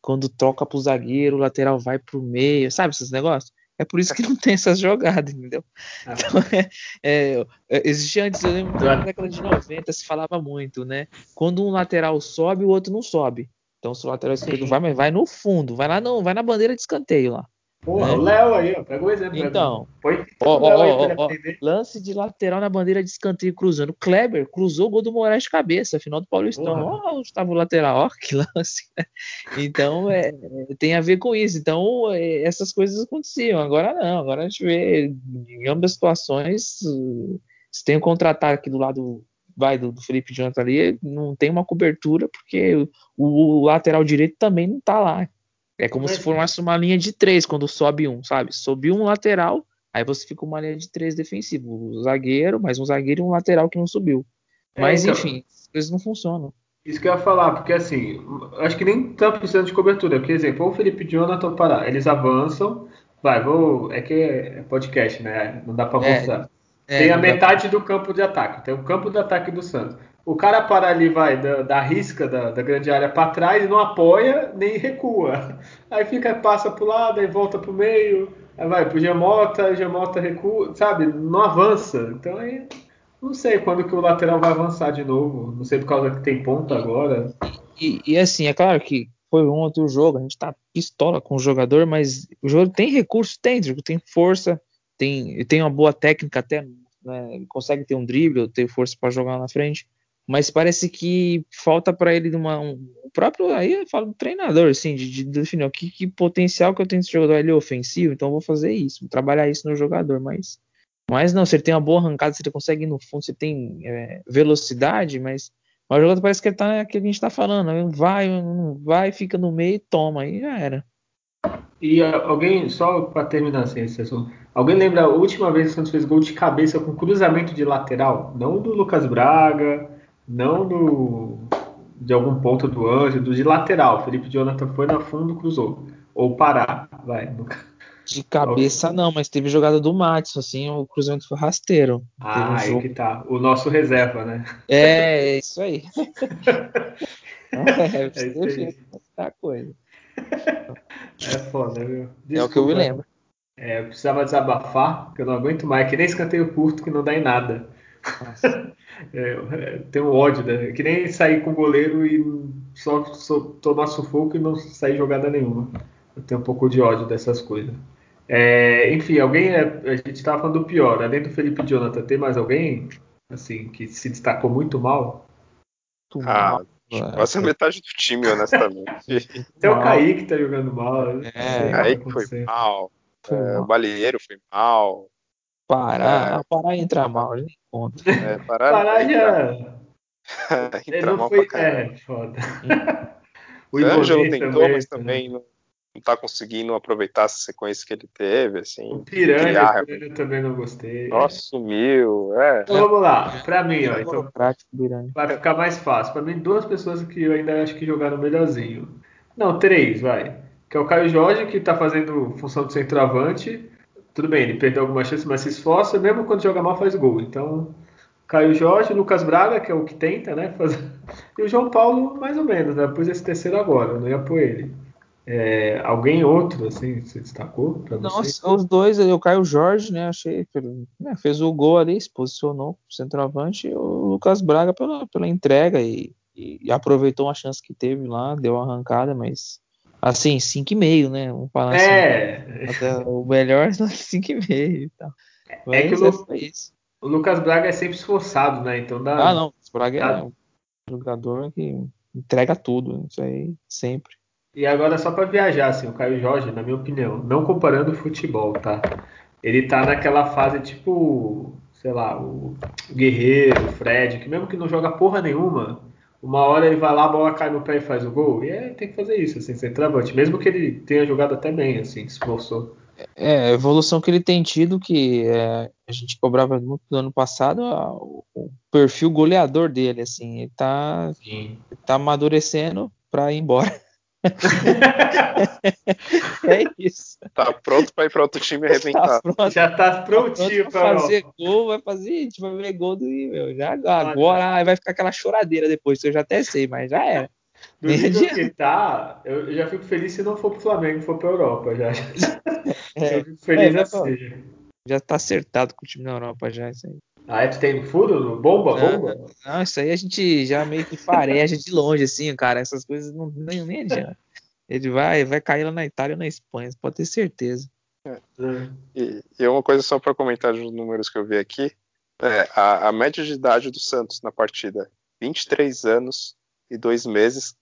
quando troca pro zagueiro, o lateral vai pro meio, sabe esses negócios? É por isso que não tem essas jogadas, entendeu? Ah. Então, é, é, é existia antes, eu lembro na década de 90 se falava muito, né? Quando um lateral sobe, o outro não sobe. Então, se o lateral esquerdo vai, mas vai no fundo, vai lá não, vai na bandeira de escanteio lá. Porra, né? o Léo aí, ó, pega o exemplo. Então, Põe ó, ó, ó, lance de lateral na bandeira de escanteio cruzando. Kleber cruzou o gol do Moraes de cabeça, final do Paulistão. Ó, onde estava o lateral, ó, que lance. [LAUGHS] Então, é, tem a ver com isso. Então, é, essas coisas aconteciam. Agora não, agora a gente vê em ambas situações. Se tem um contra-ataque do lado vai do, do Felipe Jonathan ali, não tem uma cobertura, porque o, o lateral direito também não tá lá. É como se formasse uma linha de três quando sobe um, sabe? Sobe um lateral, aí você fica uma linha de três defensivo. Um zagueiro, mais um zagueiro e um lateral que não subiu. É, Mas é, então, enfim, as coisas não funcionam. Isso que eu ia falar, porque assim, acho que nem tá precisando de cobertura. Por exemplo, o Felipe Jonathan parar, eles avançam, vai, vou. É que é podcast, né? Não dá pra é, mostrar. É, tem a metade do campo de ataque, tem o campo de ataque do Santos. O cara para ali, vai, da, da risca da, da grande área para trás, não apoia nem recua. Aí fica, passa para o lado, aí volta para o meio, aí vai pro Gemota, o Gemota recua, sabe? Não avança. Então aí não sei quando que o lateral vai avançar de novo. Não sei por causa que tem ponta agora. E, e assim, é claro que foi ontem o jogo, a gente tá pistola com o jogador, mas o jogador tem recurso, tem, tem força, tem, tem uma boa técnica até, né, consegue ter um drible, ter força para jogar na frente mas parece que falta para ele uma, um, o próprio aí eu falo do treinador assim de, de definir o que, que, potencial que eu tenho nesse jogador ele é ofensivo então vou fazer isso vou trabalhar isso no jogador mas mas não se ele tem uma boa arrancada se ele consegue ir no fundo se tem é, velocidade mas, mas o jogador parece que ele tá que a gente está falando vai não vai fica no meio e toma aí já era e alguém só para terminar assim, esse assunto alguém lembra a última vez que o Santos fez gol de cabeça com cruzamento de lateral não do Lucas Braga não do, de algum ponto do anjo, do de lateral. Felipe Jonathan foi na fundo, cruzou. Ou parar, vai. De cabeça não, mas teve jogada do Matson, assim, o cruzamento foi rasteiro. Ah, um aí que tá. O nosso reserva, né? É, é isso aí. [LAUGHS] [LAUGHS] é, é isso aí. A coisa. [LAUGHS] É foda, viu? Desculpa. É o que eu me lembro. É, eu precisava desabafar, porque eu não aguento mais, que nem escanteio curto que não dá em nada. [LAUGHS] é, tem um ódio, né? Que nem sair com o goleiro e só, só tomar sufoco e não sair jogada nenhuma. Eu tenho um pouco de ódio dessas coisas. É, enfim, alguém. É, a gente estava falando do pior. Além do Felipe Jonathan, tem mais alguém assim que se destacou muito mal? Ah, quase a metade do time, honestamente. [LAUGHS] Tem o Kaique que tá jogando mal. É, Kaique foi mal. Foi é, O Balieiro foi mal. Pará, é. Pará entra mal, nem conta. É, Pará, Pará já. [LAUGHS] [LAUGHS] entra mal foi... É, foda. o Ângelo tentou, mas também não, não tá conseguindo aproveitar essa sequência que ele teve, assim. O Piranha, o Piranha também não gostei. Nossa, sumiu, é. Então vamos lá, pra mim, ó, então, vai ficar mais fácil. Pra mim, duas pessoas que eu ainda acho que jogaram melhorzinho. Não, três, vai. Que é o Caio Jorge, que tá fazendo função de centroavante tudo bem, ele perdeu alguma chance, mas se esforça, mesmo quando joga mal faz gol. Então, Caio Jorge, Lucas Braga, que é o que tenta, né? Fazer... E o João Paulo, mais ou menos, né? Pus esse terceiro agora, não ia pôr ele. É, alguém outro, assim, se destacou para você? Os dois, o Caio Jorge, né? Achei né, fez o gol ali, se posicionou pro centroavante, e o Lucas Braga pela, pela entrega e, e, aproveitou uma chance que teve lá, deu uma arrancada, mas Assim, 5,5, né? Vamos falar é. assim. o melhor [LAUGHS] é 5,5 e tal. Mas é que o, Lu... é o, Lucas Braga é sempre esforçado, né? Então dá. Ah, não. O Lucas Braga dá... é um jogador que entrega tudo. Isso aí, sempre. E agora, só para viajar, assim, o Caio Jorge, na minha opinião, não comparando o futebol, tá? Ele tá naquela fase tipo, sei lá, o Guerreiro, o Fred, que mesmo que não joga porra nenhuma, uma hora ele vai lá, a bola cai no pé e faz o gol. E é, tem que fazer isso, assim, centroavante. Mesmo que ele tenha jogado até bem, assim, se esforçou. É, a evolução que ele tem tido, que é, a gente cobrava muito no ano passado, a, o, perfil goleador dele, assim, ele tá, Sim. tá amadurecendo para ir embora. [LAUGHS] é isso. Tá pronto para ir para outro time arrebentar. Tá Já tá prontinho tá para fazer gol, vai fazer, a gente vai ver gol do meu. Já agora vai ficar aquela choradeira depois, eu já até sei, mas já era. Do nível que tá, eu já fico feliz se não for pro Flamengo, for pra Europa já. [LAUGHS] É, eu fico feliz é, assim. Já tá acertado com o time na Europa já, isso aí. Tu tem no furo? Bomba, não, bomba? Não, isso aí a gente já meio que fareja de longe, assim, cara. Essas coisas não nem, nem adianta. Ele vai, vai cair lá na Itália ou na Espanha, pode ter certeza. É. E, e uma coisa só para comentar dos números que eu vi aqui. É, a, a, média de idade do Santos na partida, 23 anos e 2 meses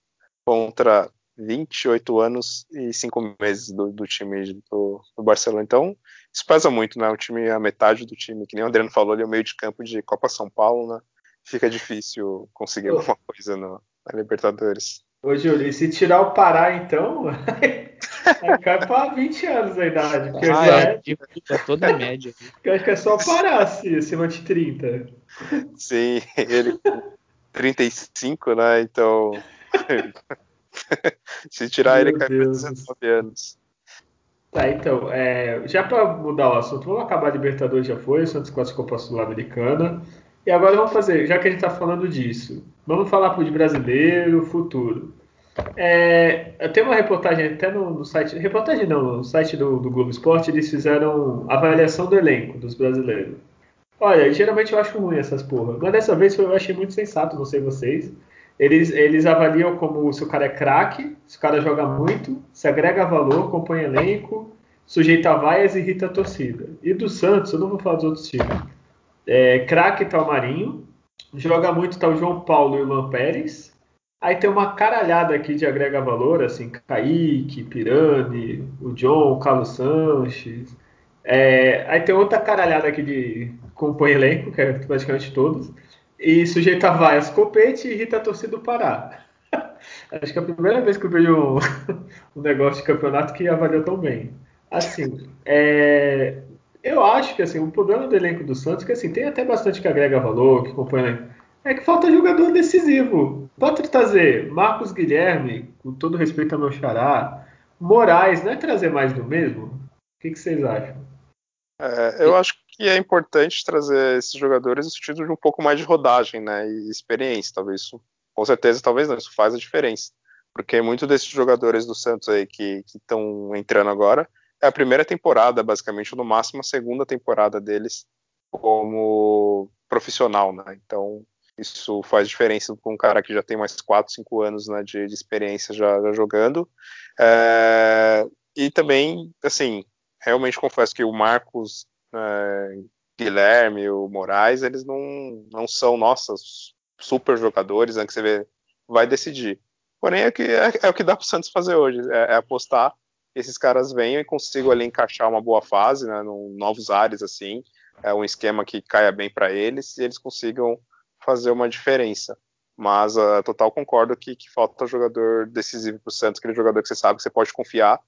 contra 28 anos e 5 meses do, do time do, do, Barcelona. Então, isso pesa muito, né? O time, a metade do time, que nem o Adriano falou, ali é o meio de campo de Copa São Paulo, né? Fica difícil conseguir alguma coisa no, na Libertadores. Ô, Júlio, e se tirar o Pará, então, [LAUGHS] aí cai para 20 anos a idade. Porque ah, é, é, é toda a média. Eu acho que é só parar, assim, acima de 30. Sim, ele 35, né? Então. [LAUGHS] [LAUGHS] se tirar Meu ele, cai para 19 anos. Tá, então, é, já para mudar o assunto, vamos acabar a Libertadores, já foi, o Santos classificou para a Sul-Americana. E agora vamos fazer, já que a gente está falando disso, vamos falar para o de brasileiro, futuro. É, tem uma reportagem até no, no, site, reportagem não, no site do, do Globo Esporte, eles fizeram avaliação do elenco dos brasileiros. Olha, geralmente eu acho ruim essas porra, mas dessa vez eu achei muito sensato, não sei vocês. Eles, eles avaliam como se o cara é craque, se o cara joga muito, se agrega valor, compõe elenco, sujeita vaias e irrita a torcida. E do Santos, eu não vou falar dos outros times. É, craque tá o Marinho, joga muito tá o João Paulo e o Luan Pérez. Aí tem uma caralhada aqui de agrega valor, assim, Kaique, Pirani, o John, o Carlos Sanches. É, aí tem outra caralhada aqui de compõe elenco, que é praticamente todos. E sujeita vaias, copete e irrita a torcida do Pará. [LAUGHS] Acho que é a primeira vez que eu vejo [LAUGHS] um, negócio de campeonato que avaliou tão bem. Assim, é, eu acho que assim, o problema do elenco do Santos é que assim, tem até bastante que agrega valor, que compõe elenco. É que falta jogador decisivo. Pode trazer Marcos Guilherme, com todo respeito ao meu xará, Moraes, não é trazer mais do mesmo? O que, que vocês acham? É, eu acho que é importante trazer esses jogadores no sentido de um pouco mais de rodagem, né, e experiência, talvez isso, com certeza, talvez não, isso faz a diferença, porque muitos desses jogadores do Santos aí que estão entrando agora é a primeira temporada, basicamente, ou no máximo a segunda temporada deles como profissional, né? Então Isso faz diferença com um cara que já tem mais 4, 5 anos né, de, de, experiência já, já jogando. É, e também, assim, realmente confesso que o Marcos é, Guilherme, o Moraes, eles não, não são, nossas super jogadores, né, que você vê, vai decidir. Porém, é, que, é, é o que dá para o Santos fazer hoje, é, é apostar que esses caras venham e consigam ali encaixar uma boa fase, né, no, novos ares, assim, é um esquema que caia bem para eles e eles consigam fazer uma diferença. Mas uh, total concordo que, que falta jogador decisivo para o Santos, aquele jogador que você sabe que você pode confiar,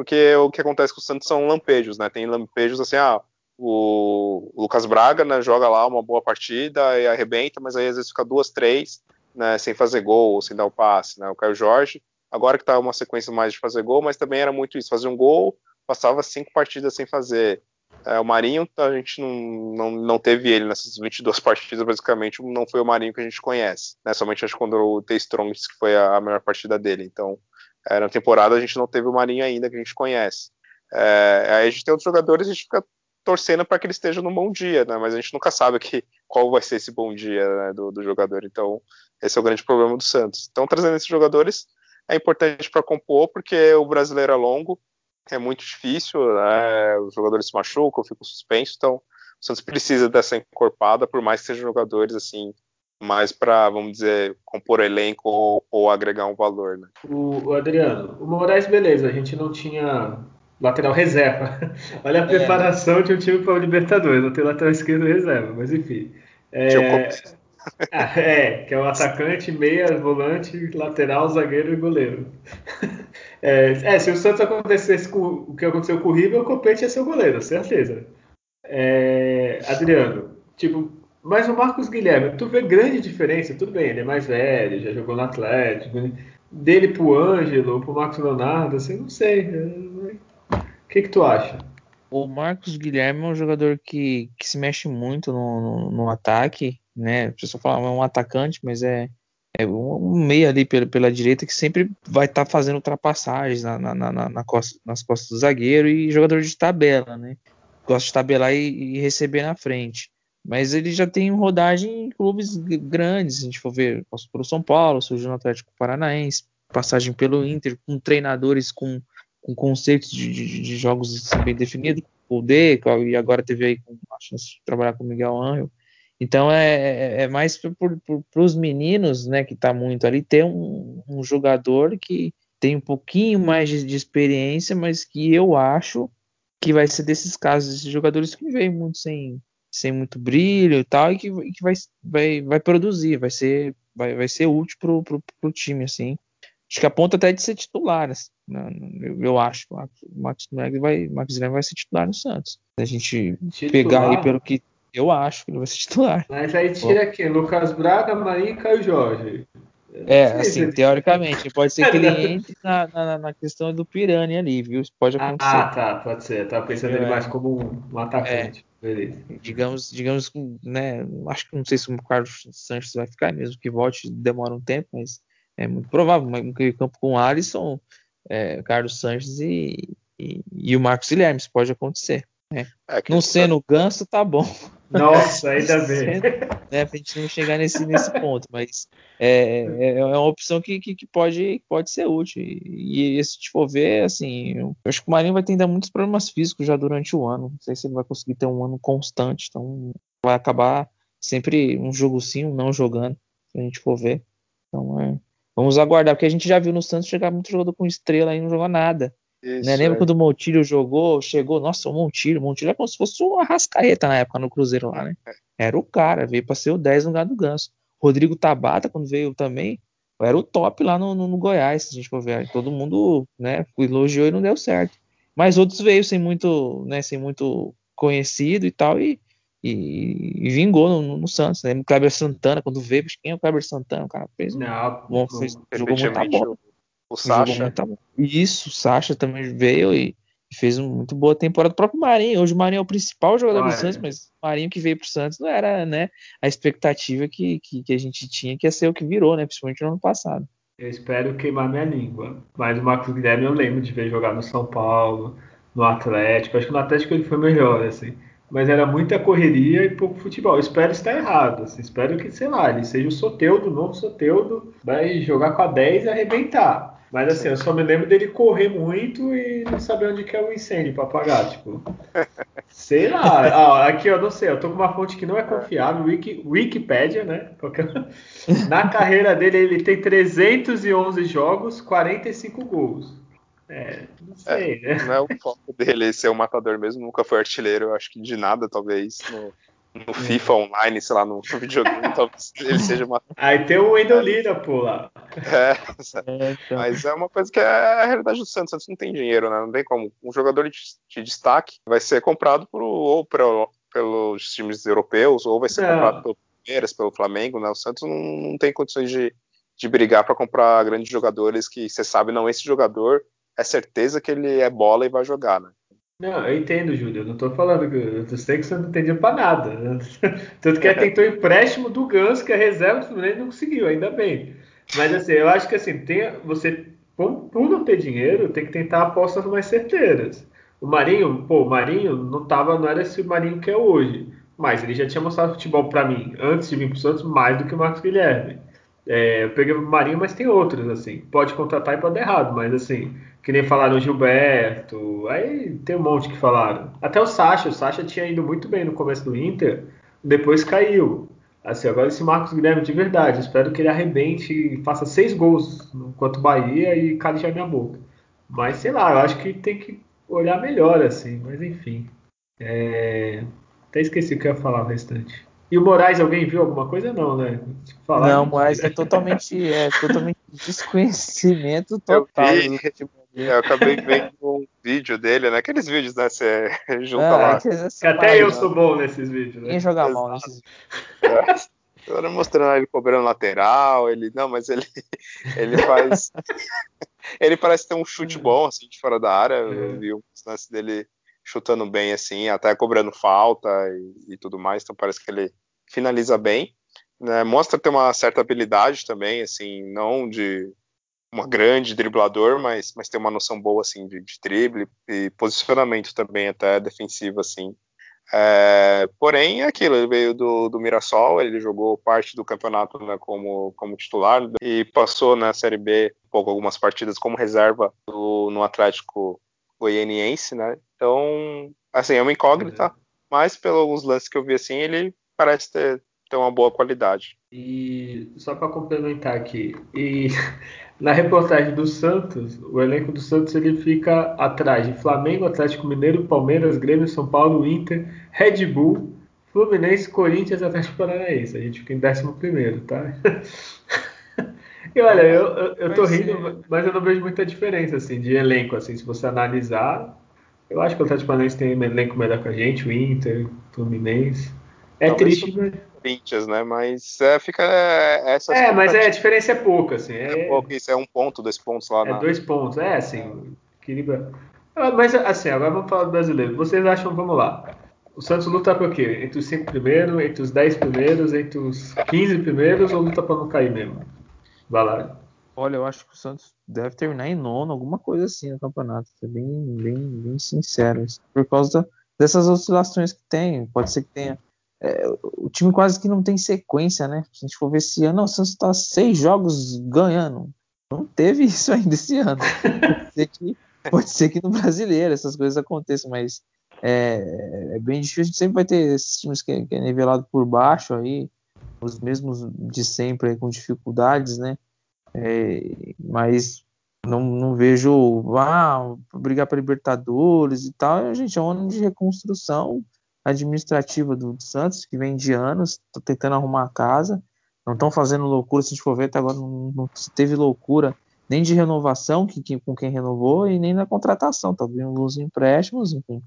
porque o que acontece com o Santos são lampejos, né? Tem lampejos assim, ah, o Lucas Braga né, joga lá uma boa partida e arrebenta, mas aí às vezes fica duas, três, né, sem fazer gol, sem dar o passe, né? O Caio Jorge, agora que tá uma sequência mais de fazer gol, mas também era muito isso, fazer um gol, passava cinco partidas sem fazer. É, o Marinho, a gente não, não, não teve ele nessas 22 [LAUGHS] partidas, basicamente, não foi o Marinho que a gente conhece, né? Somente acho quando o T. Strong que foi a, a melhor partida dele. Então, é, na temporada a gente não teve o Marinho ainda que a gente conhece. É, aí a gente tem outros jogadores e a gente fica torcendo para que ele esteja num bom dia, né? Mas a gente nunca sabe que, qual vai ser esse bom dia né, do, do, jogador. Então, esse é o grande problema do Santos. Então, trazendo esses jogadores é importante para compor, porque o brasileiro é longo, é muito difícil, né? Os jogadores se machucam, ficam suspensos, então o Santos precisa dessa encorpada, por mais que sejam jogadores assim mais para, vamos dizer, compor elenco ou, ou agregar um valor. Né? O, o, Adriano, o Moraes, beleza, a gente não tinha lateral reserva. [LAUGHS] Olha a é. preparação de um time para o Libertadores, não tem lateral esquerdo reserva, mas enfim. É, [LAUGHS] ah, é, que é o atacante, meia, volante, lateral, zagueiro e goleiro. [LAUGHS] É, é, se o Santos acontecesse com o que aconteceu com o River, o Copete ia ser o goleiro, certeza. É, Adriano, tipo, mas o Marcos Guilherme, tu vê grande diferença, tudo bem, ele é mais velho, já jogou no Atlético, né? dele pro Ângelo, pro Marcos Leonardo, assim, não sei. O que, que tu acha? O Marcos Guilherme é um jogador que, que se mexe muito no, no, no ataque, né? A pessoa fala, é um atacante, mas é, é um meio ali pela, pela direita que sempre vai estar tá fazendo ultrapassagens na, na, na, na costa, nas costas do zagueiro e jogador de tabela, né? Gosta de tabelar e, e receber na frente. Mas ele já tem rodagem em clubes grandes, se a gente for ver, passou pelo São Paulo, surgiu no Atlético Paranaense, passagem pelo Inter, com treinadores com, com conceitos de, de, de jogos assim, bem definidos, o D, e agora teve aí a chance de trabalhar com o Miguel Angel. Então é, é, é mais para os meninos, né, que está muito ali, ter um, um, jogador que tem um pouquinho mais de, de, experiência, mas que eu acho que vai ser desses casos, esses jogadores que vêm muito sem, sem muito brilho e tal, e que, que vai, vai, vai produzir, vai ser, vai, vai ser útil pro, pro, pro time, assim. Acho que a ponta até de ser titular, assim, né? eu, eu, acho. O Max Guilherme vai, Max vai ser titular no Santos. A gente titular. pegar aí pelo que eu acho que ele vai ser titular. Mas aí tira quem? Lucas Braga, Marinho e Jorge. É, assim, teoricamente, pode ser que ele [LAUGHS] entre na, na, na, questão do Pirani ali, viu? Isso pode ah, acontecer. Ah, tá, pode ser. Eu tava pensando ele mais como um atacante. É. Beleza. Digamos, digamos, né? Acho que não sei se o Carlos Sanches vai ficar, mesmo que volte, demora um tempo, mas é muito provável. Um campo com Alisson, é, Carlos Sanches e, e, e, o Marcos Guilherme, isso pode acontecer. Né? É, não sendo o Ganso, tá bom. Nossa, [LAUGHS] ainda bem. Né, pra gente não chegar nesse, nesse ponto, mas é, é, é uma opção que, que, que, pode, pode ser útil. E, e se te for ver, assim, eu acho que o Marinho vai ter ainda muitos problemas físicos já durante o ano. Não sei se ele vai conseguir ter um ano constante, então vai acabar sempre um jogo sim, um não jogando, se a gente for ver. Então é, vamos aguardar, porque a gente já viu no Santos chegar muito jogador com estrela e não jogou nada. Isso, né? Lembra é. quando o Montilho jogou, chegou, nossa, o Montilho, o Montilho é como se fosse o Arrascaeta na época no Cruzeiro lá, né? É. Era o cara, veio para ser o 10 no lugar do Ganso. Rodrigo Tabata, quando veio também, era o top lá no, no, no Goiás, se a gente for ver. Todo mundo, né, elogiou e não deu certo. Mas outros veio sem muito, né, sem muito conhecido e tal, e, e, e vingou no, no, Santos. Né? O Kleber Santana, quando veio, quem é o Kleber Santana? O cara fez, não, bom, fez, jogou muita bola. O Sacha. Isso, o Sacha também veio e fez uma muito boa temporada. O próprio Marinho, hoje o Marinho é o principal jogador ah, do é. Santos, mas o Marinho que veio pro Santos não era né, a expectativa que, que, que, a gente tinha que ia ser o que virou, né? Principalmente no ano passado. Eu espero queimar minha língua. Mas o Marcos Guilherme eu lembro de ver jogar no São Paulo, no Atlético. Acho que no Atlético ele foi melhor, assim. mas era muita correria e pouco futebol. Eu espero estar errado. Assim, espero que, sei lá, ele seja o Soteudo, o novo Soteudo, vai jogar com a 10 e arrebentar. Mas assim, eu só me lembro dele correr muito e não saber onde que é o incêndio para apagar, tipo. [LAUGHS] Sei lá. Ah, aqui eu não sei, eu tô com uma fonte que não é confiável, Wiki, Wikipedia, né? [LAUGHS] Na carreira dele ele tem 311 jogos, 45 gols. É, não sei, é, né? Não é o foco dele ser um matador mesmo, nunca foi artilheiro, eu acho que de nada, talvez. No, no FIFA online, sei lá, no videogame, [LAUGHS] talvez ele seja uma. Aí tem o Wendel Lira, pô, lá. É, é então. mas é uma coisa que é a realidade do Santos. O Santos não tem dinheiro, né? Não tem como. Um jogador de, de destaque vai ser comprado por, ou por, pelos times europeus, ou vai ser não. comprado pelo Palmeiras, pelo Flamengo, né? O Santos não, não tem condições de, de brigar para comprar grandes jogadores que você sabe, não, esse jogador é certeza que ele é bola e vai jogar, né? Não, eu entendo, Júlio. Eu não tô falando que eu sei que você não entendia pra nada. [LAUGHS] Tanto que ele tentou empréstimo do Ganso, que a reserva do Fluminense não conseguiu, ainda bem. Mas assim, eu acho que assim, tem, você, por não ter dinheiro, tem que tentar apostas mais certeiras. O Marinho, pô, o Marinho não tava, não era esse Marinho que é hoje. Mas ele já tinha mostrado futebol para mim, antes de vir pro Santos, mais do que o Marcos Guilherme. É, eu peguei o Marinho, mas tem outros, assim. Pode contratar e pode dar errado, mas assim, que nem falaram o Gilberto, aí tem um monte que falaram. Até o Sacha, o Sacha tinha ido muito bem no começo do Inter, depois caiu. Assim, agora esse Marcos Guilherme de verdade, espero que ele arrebente e faça seis gols enquanto Bahia e cale já minha boca. Mas sei lá, eu acho que tem que olhar melhor, assim, mas enfim. É... Até esqueci o que eu ia falar o restante. E o Moraes, alguém viu alguma coisa? Não, né? Falar não, o Moraes é totalmente, é totalmente [LAUGHS] desconhecimento total. Eu, vi, eu acabei vendo um vídeo dele, né? Aqueles vídeos, né? Você [LAUGHS] junta é, lá. Que até eu sou bom nesses vídeos. Né? Quem joga mal nesses [LAUGHS] vídeos. É. mostrando ele cobrando lateral, ele. Não, mas ele. [LAUGHS] Ele faz. ele parece ter um chute é. bom, assim, de fora da área. Eu é. vi um lance dele chutando bem, assim, até cobrando falta e, e tudo mais. Então parece que ele finaliza bem. Né? Mostra ter uma certa habilidade também, assim, não de uma grande driblador, mas, mas tem uma noção boa assim de, de drible e posicionamento também até defensivo assim. É, porém, é aquilo, ele veio do, do Mirassol, ele jogou parte do campeonato né, como, como titular e passou na Série B um pouco, algumas partidas como reserva do, no Atlético Goianiense, né? Então, assim, é uma incógnita, uhum. mas pelos lances que eu vi assim, ele parece ter, ter uma boa qualidade. E só para complementar aqui, e [LAUGHS] na reportagem do Santos, o elenco do Santos ele fica atrás de Flamengo, Atlético Mineiro, Palmeiras, Grêmio, São Paulo, Inter, Red Bull, Fluminense, Corinthians, Atlético Paranaense. A gente fica em 11 primeiro, tá? [LAUGHS] E olha, eu, eu, eu tô rindo, mas eu não vejo muita diferença assim de elenco, assim, se você analisar. Eu acho que o Atlético Paranaense tem um elenco melhor que a gente, o Inter, o Fluminense. É Talvez triste, mas. Corinthians, né? Mas é, fica é, essa. É, mas é, a diferença é pouca, assim. É, é pouco, isso é um ponto, dois pontos lá. É na... dois pontos, é assim. Equilibra. Ah, mas assim, agora vamos falar do brasileiro. Vocês acham, vamos lá. O Santos luta por quê? Entre os cinco primeiros, entre os dez primeiros, entre os 15 primeiros ou luta para não cair mesmo? Vai lá. Olha, eu acho que o Santos deve terminar em nono, alguma coisa assim no campeonato. Ser bem, bem, bem sincero. Por causa dessas oscilações que tem. Pode ser que tenha. É, o time quase que não tem sequência, né? Se a gente for ver esse ano, o Santos está seis jogos ganhando. Não teve isso ainda esse ano. Pode ser que, pode ser que no brasileiro essas coisas aconteçam, mas é, é bem difícil. A gente sempre vai ter esses times que, que é nivelado por baixo aí os mesmos de sempre com dificuldades, né? É, mas não, não vejo ah, brigar para Libertadores e tal. A gente é um ano de reconstrução administrativa do, Santos, que vem de anos, está tentando arrumar a casa. Não estão fazendo loucura, se a gente for ver, até agora não, não teve loucura nem de renovação que, que, com quem renovou e nem na contratação. Tá vindo os empréstimos, enfim.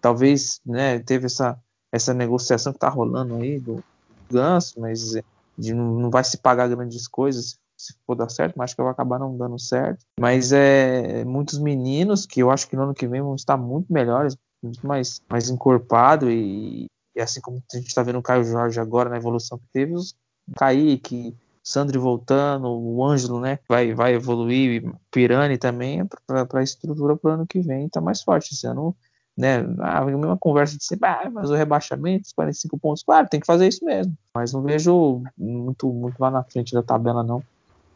Talvez né, teve essa, essa negociação que está rolando aí do, Ganso, mas de, não vai se pagar grandes coisas se for dar certo, mas acho que vai acabar não dando certo. Mas é muitos meninos que eu acho que no ano que vem vão estar muito melhores, muito mais, mais encorpado e, e assim como a gente está vendo o Caio Jorge agora na evolução que teve, os Kaique, Sandri voltando, o Ângelo, né, vai, vai evoluir, Pirani também, para a estrutura para o ano que vem está mais forte. Esse ano né? A mesma conversa de sempre, ah, mas o rebaixamento, 45 pontos, claro, tem que fazer isso mesmo. Mas não vejo muito, muito lá na frente da tabela, não.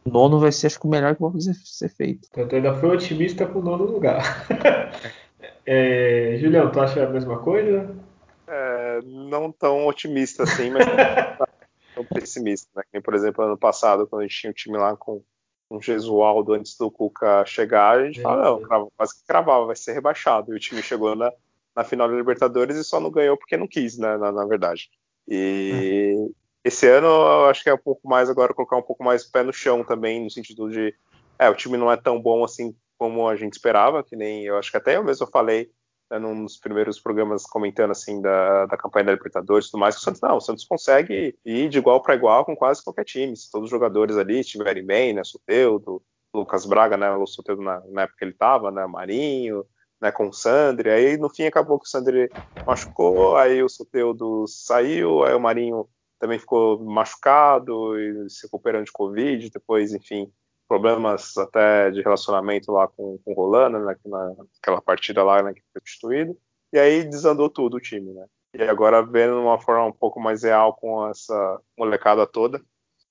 O nono vai ser, acho que o melhor que vai ser feito. Eu ainda fui otimista com o nono lugar. [LAUGHS] é, Julião, tu acha a mesma coisa? É, não tão otimista assim, mas [LAUGHS] tão pessimista, né? Como, por exemplo, ano passado, quando a gente tinha um time lá com um Gesualdo antes do Cuca chegar, a gente é, fala, não, quase que cravava, vai ser rebaixado. E o time chegou na, na final da Libertadores e só não ganhou porque não quis, né, na, na verdade. E é. esse ano eu acho que é um pouco mais agora colocar um pouco mais pé no chão também, no sentido de, é, o time não é tão bom assim como a gente esperava, que nem eu acho que até eu mesmo falei né, num dos primeiros programas comentando assim da, da campanha da Libertadores e tudo mais, que o Santos não, o Santos consegue ir de igual para igual com quase qualquer time. Se todos os jogadores ali estiverem bem, né? Soteudo, Lucas Braga, né? O Soteudo na, na época que ele estava, né? Marinho, né? Com o Sandri. Aí no fim acabou que o Sandri machucou, aí o Soteudo saiu, aí o Marinho também ficou machucado e se recuperando de Covid, depois, enfim, problemas até de relacionamento lá com, com o Rolando, né, naquela partida lá né, que foi destituído. E aí desandou tudo o time, né? E agora vendo uma forma um pouco mais real com essa molecada toda,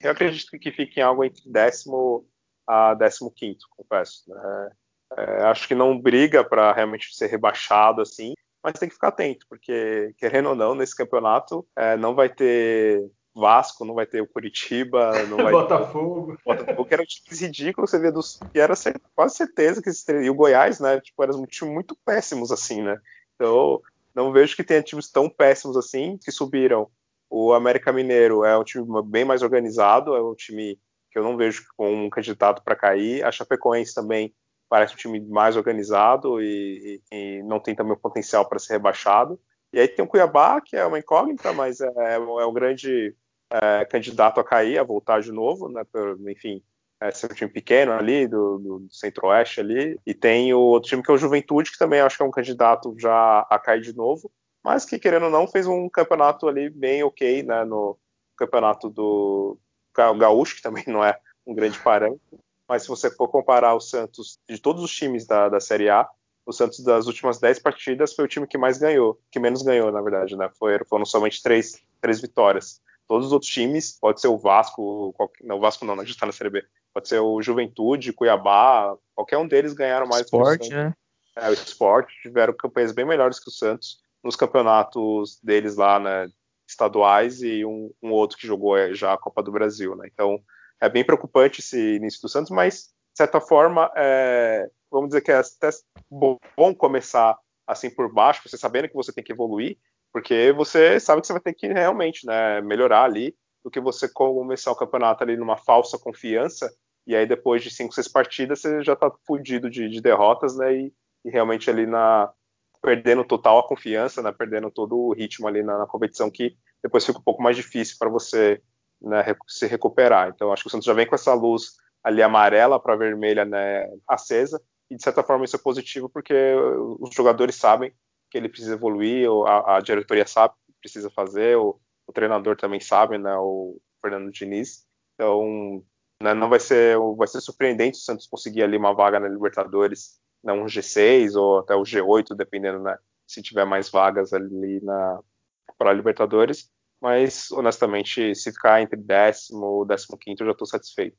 eu acredito que fique em algo entre décimo a décimo quinto, confesso. Né? É, acho que não briga para realmente ser rebaixado assim, mas tem que ficar atento, porque querendo ou não, nesse campeonato é, não vai ter Vasco, não vai ter o Curitiba, não vai [LAUGHS] Botafogo. Ter... Botafogo, que era um time ridículo, você vê dos. E era quase certeza que esses E o Goiás, né? Tipo, eram um time muito péssimos, assim, né? Então, não vejo que tenha times tão péssimos assim que subiram. O América Mineiro é um time bem mais organizado, é um time que eu não vejo com um candidato para cair. A Chapecoense também parece um time mais organizado e, e, e não tem também o potencial para ser rebaixado. E aí tem o Cuiabá, que é uma incógnita, mas é, é, é um grande é, candidato a cair, a voltar de novo, né? Por, enfim, é, ser um time pequeno ali, do, do centro-oeste ali. E tem o outro time que é o Juventude, que também acho que é um candidato já a cair de novo, mas que, querendo ou não, fez um campeonato ali bem ok, né? No campeonato do Gaúcho, que também [LAUGHS] não é um grande parâmetro. Mas se você for comparar o Santos de todos os times da, da Série A, o Santos das últimas 10 partidas foi o time que mais ganhou, que menos ganhou, na verdade, né? foram somente três, três vitórias todos os outros times, pode ser o Vasco, qualquer, não, o Vasco não, a gente está na Série B, pode ser o Juventude, Cuiabá, qualquer um deles ganharam mais Sport, que o Santos. Né? É, o Sport tiveram campanhas bem melhores que o Santos nos campeonatos deles lá, né, estaduais e um, um outro que jogou é, já a Copa do Brasil, né? Então é bem preocupante esse início do Santos, mas de certa forma, é, vamos dizer que é até bom começar assim por baixo, você sabendo que você tem que evoluir, porque você sabe que você vai ter que realmente né, melhorar ali do que você começar o campeonato ali numa falsa confiança e aí depois de cinco, seis partidas você já tá fudido de, de derrotas, né? E, e, realmente ali na perdendo total a confiança, né? Perdendo todo o ritmo ali na, na competição que depois fica um pouco mais difícil para você né, se recuperar. Então acho que o Santos já vem com essa luz ali amarela para vermelha, né? Acesa e de certa forma isso é positivo porque os jogadores sabem que ele precisa evoluir, a, a diretoria sabe que precisa fazer, o, o, treinador também sabe, né, o Fernando Diniz. Então, né, não vai ser, vai ser surpreendente o Santos conseguir ali uma vaga na Libertadores, né, um G6 ou até o G8, dependendo, né, se tiver mais vagas ali na para Libertadores. Mas, honestamente, se ficar entre décimo e décimo quinto, eu já estou satisfeito.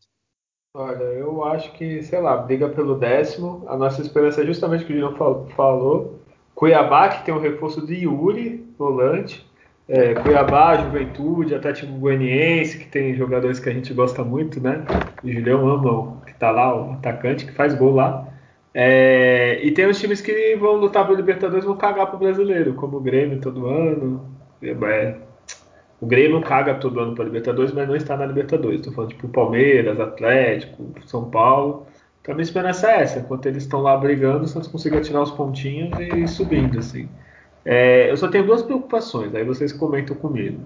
Olha, eu acho que, sei lá, briga pelo décimo. A nossa esperança é justamente o que o Julião falou. Cuiabá, que tem o um reforço de Yuri, volante. É, Cuiabá, Juventude, Atlético Goianiense, que tem jogadores que a gente gosta muito, né? O Julião ama, que tá lá, o atacante, que faz gol lá. É, e tem os times que vão lutar pelo Libertadores vão cagar pro brasileiro, como o Grêmio todo ano. É, o Grêmio caga todo ano para Libertadores, mas não está na Libertadores. Estou falando tipo Palmeiras, Atlético, São Paulo. Então minha esperança é essa, enquanto eles estão lá brigando, o Santos consiga tirar os pontinhos e ir subindo, assim. É, eu só tenho duas preocupações, aí vocês comentam comigo.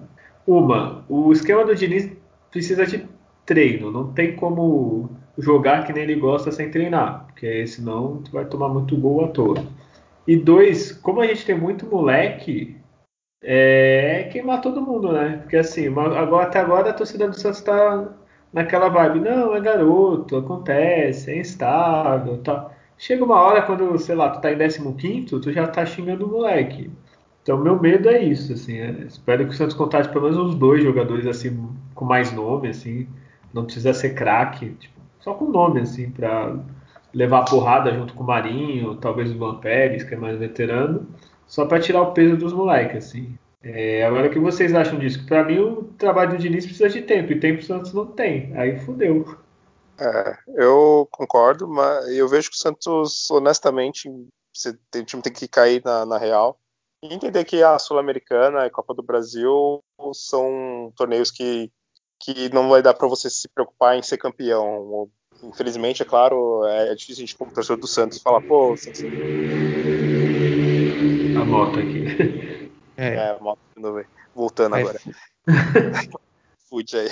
Uma, o esquema do Diniz precisa de treino, não tem como jogar que nem ele gosta sem treinar, porque senão tu vai tomar muito gol à toa. E dois, como a gente tem muito moleque, é queimar todo mundo, né? Porque assim, agora, até agora a torcida do Santos está naquela vibe, não, é garoto, acontece, é instável, tá. chega uma hora quando, sei lá, tu tá em 15, tu já tá xingando o moleque. Então, meu medo é isso, assim. É, espero que o Santos contrate pelo menos uns dois jogadores, assim, com mais nome, assim. Não precisa ser craque, tipo, só com nome, assim, pra levar porrada junto com o Marinho, talvez o Van Pérez, que é mais veterano, só para tirar o peso dos moleques, assim. É, agora, o que vocês acham disso? Para mim, o trabalho do Diniz precisa de tempo, e tempo o Santos não tem. Aí fudeu. É, eu concordo, mas eu vejo que o Santos, honestamente, você tem, o time tem que cair na, na real e entender que a Sul-Americana e a Copa do Brasil são torneios que, que não vai dar para você se preocupar em ser campeão. Infelizmente, é claro, é, é difícil a gente, como torcedor do Santos, falar, pô, Santos. A moto aqui. [LAUGHS] É, é a moto de novo. Voltando é. agora. [LAUGHS] Fude aí.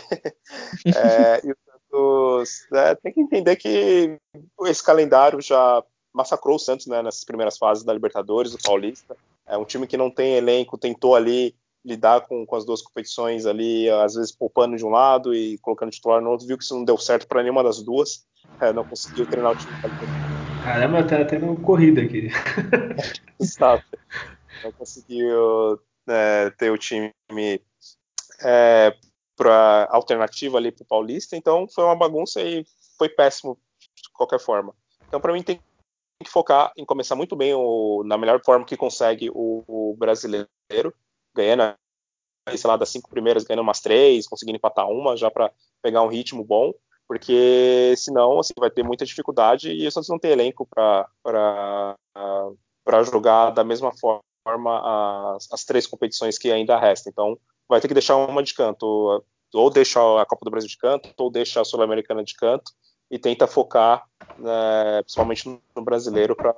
É, e o Santos é, tem que entender que esse calendário já massacrou o Santos né, nessas primeiras fases da Libertadores, do Paulista. É um time que não tem elenco, tentou ali lidar com, com as duas competições ali, às vezes poupando de um lado e colocando titular no outro, viu que isso não deu certo para nenhuma das duas, é, não conseguiu treinar o time. Caramba, tá tendo corrida aqui. [LAUGHS] Exato. Não conseguiu é, ter o time é, para alternativa ali para o Paulista, então foi uma bagunça e foi péssimo de qualquer forma. Então, para mim, tem que focar em começar muito bem o, na melhor forma que consegue o, o brasileiro, ganhando, sei lá, das cinco primeiras, ganhando umas três, conseguindo empatar uma já para pegar um ritmo bom, porque senão assim, vai ter muita dificuldade e o Santos não tem elenco para jogar da mesma forma as, as três competições que ainda restam. Então vai ter que deixar uma de canto, ou deixar a Copa do Brasil de canto, ou deixar a Sul-Americana de canto, e tenta focar, né, principalmente no brasileiro, para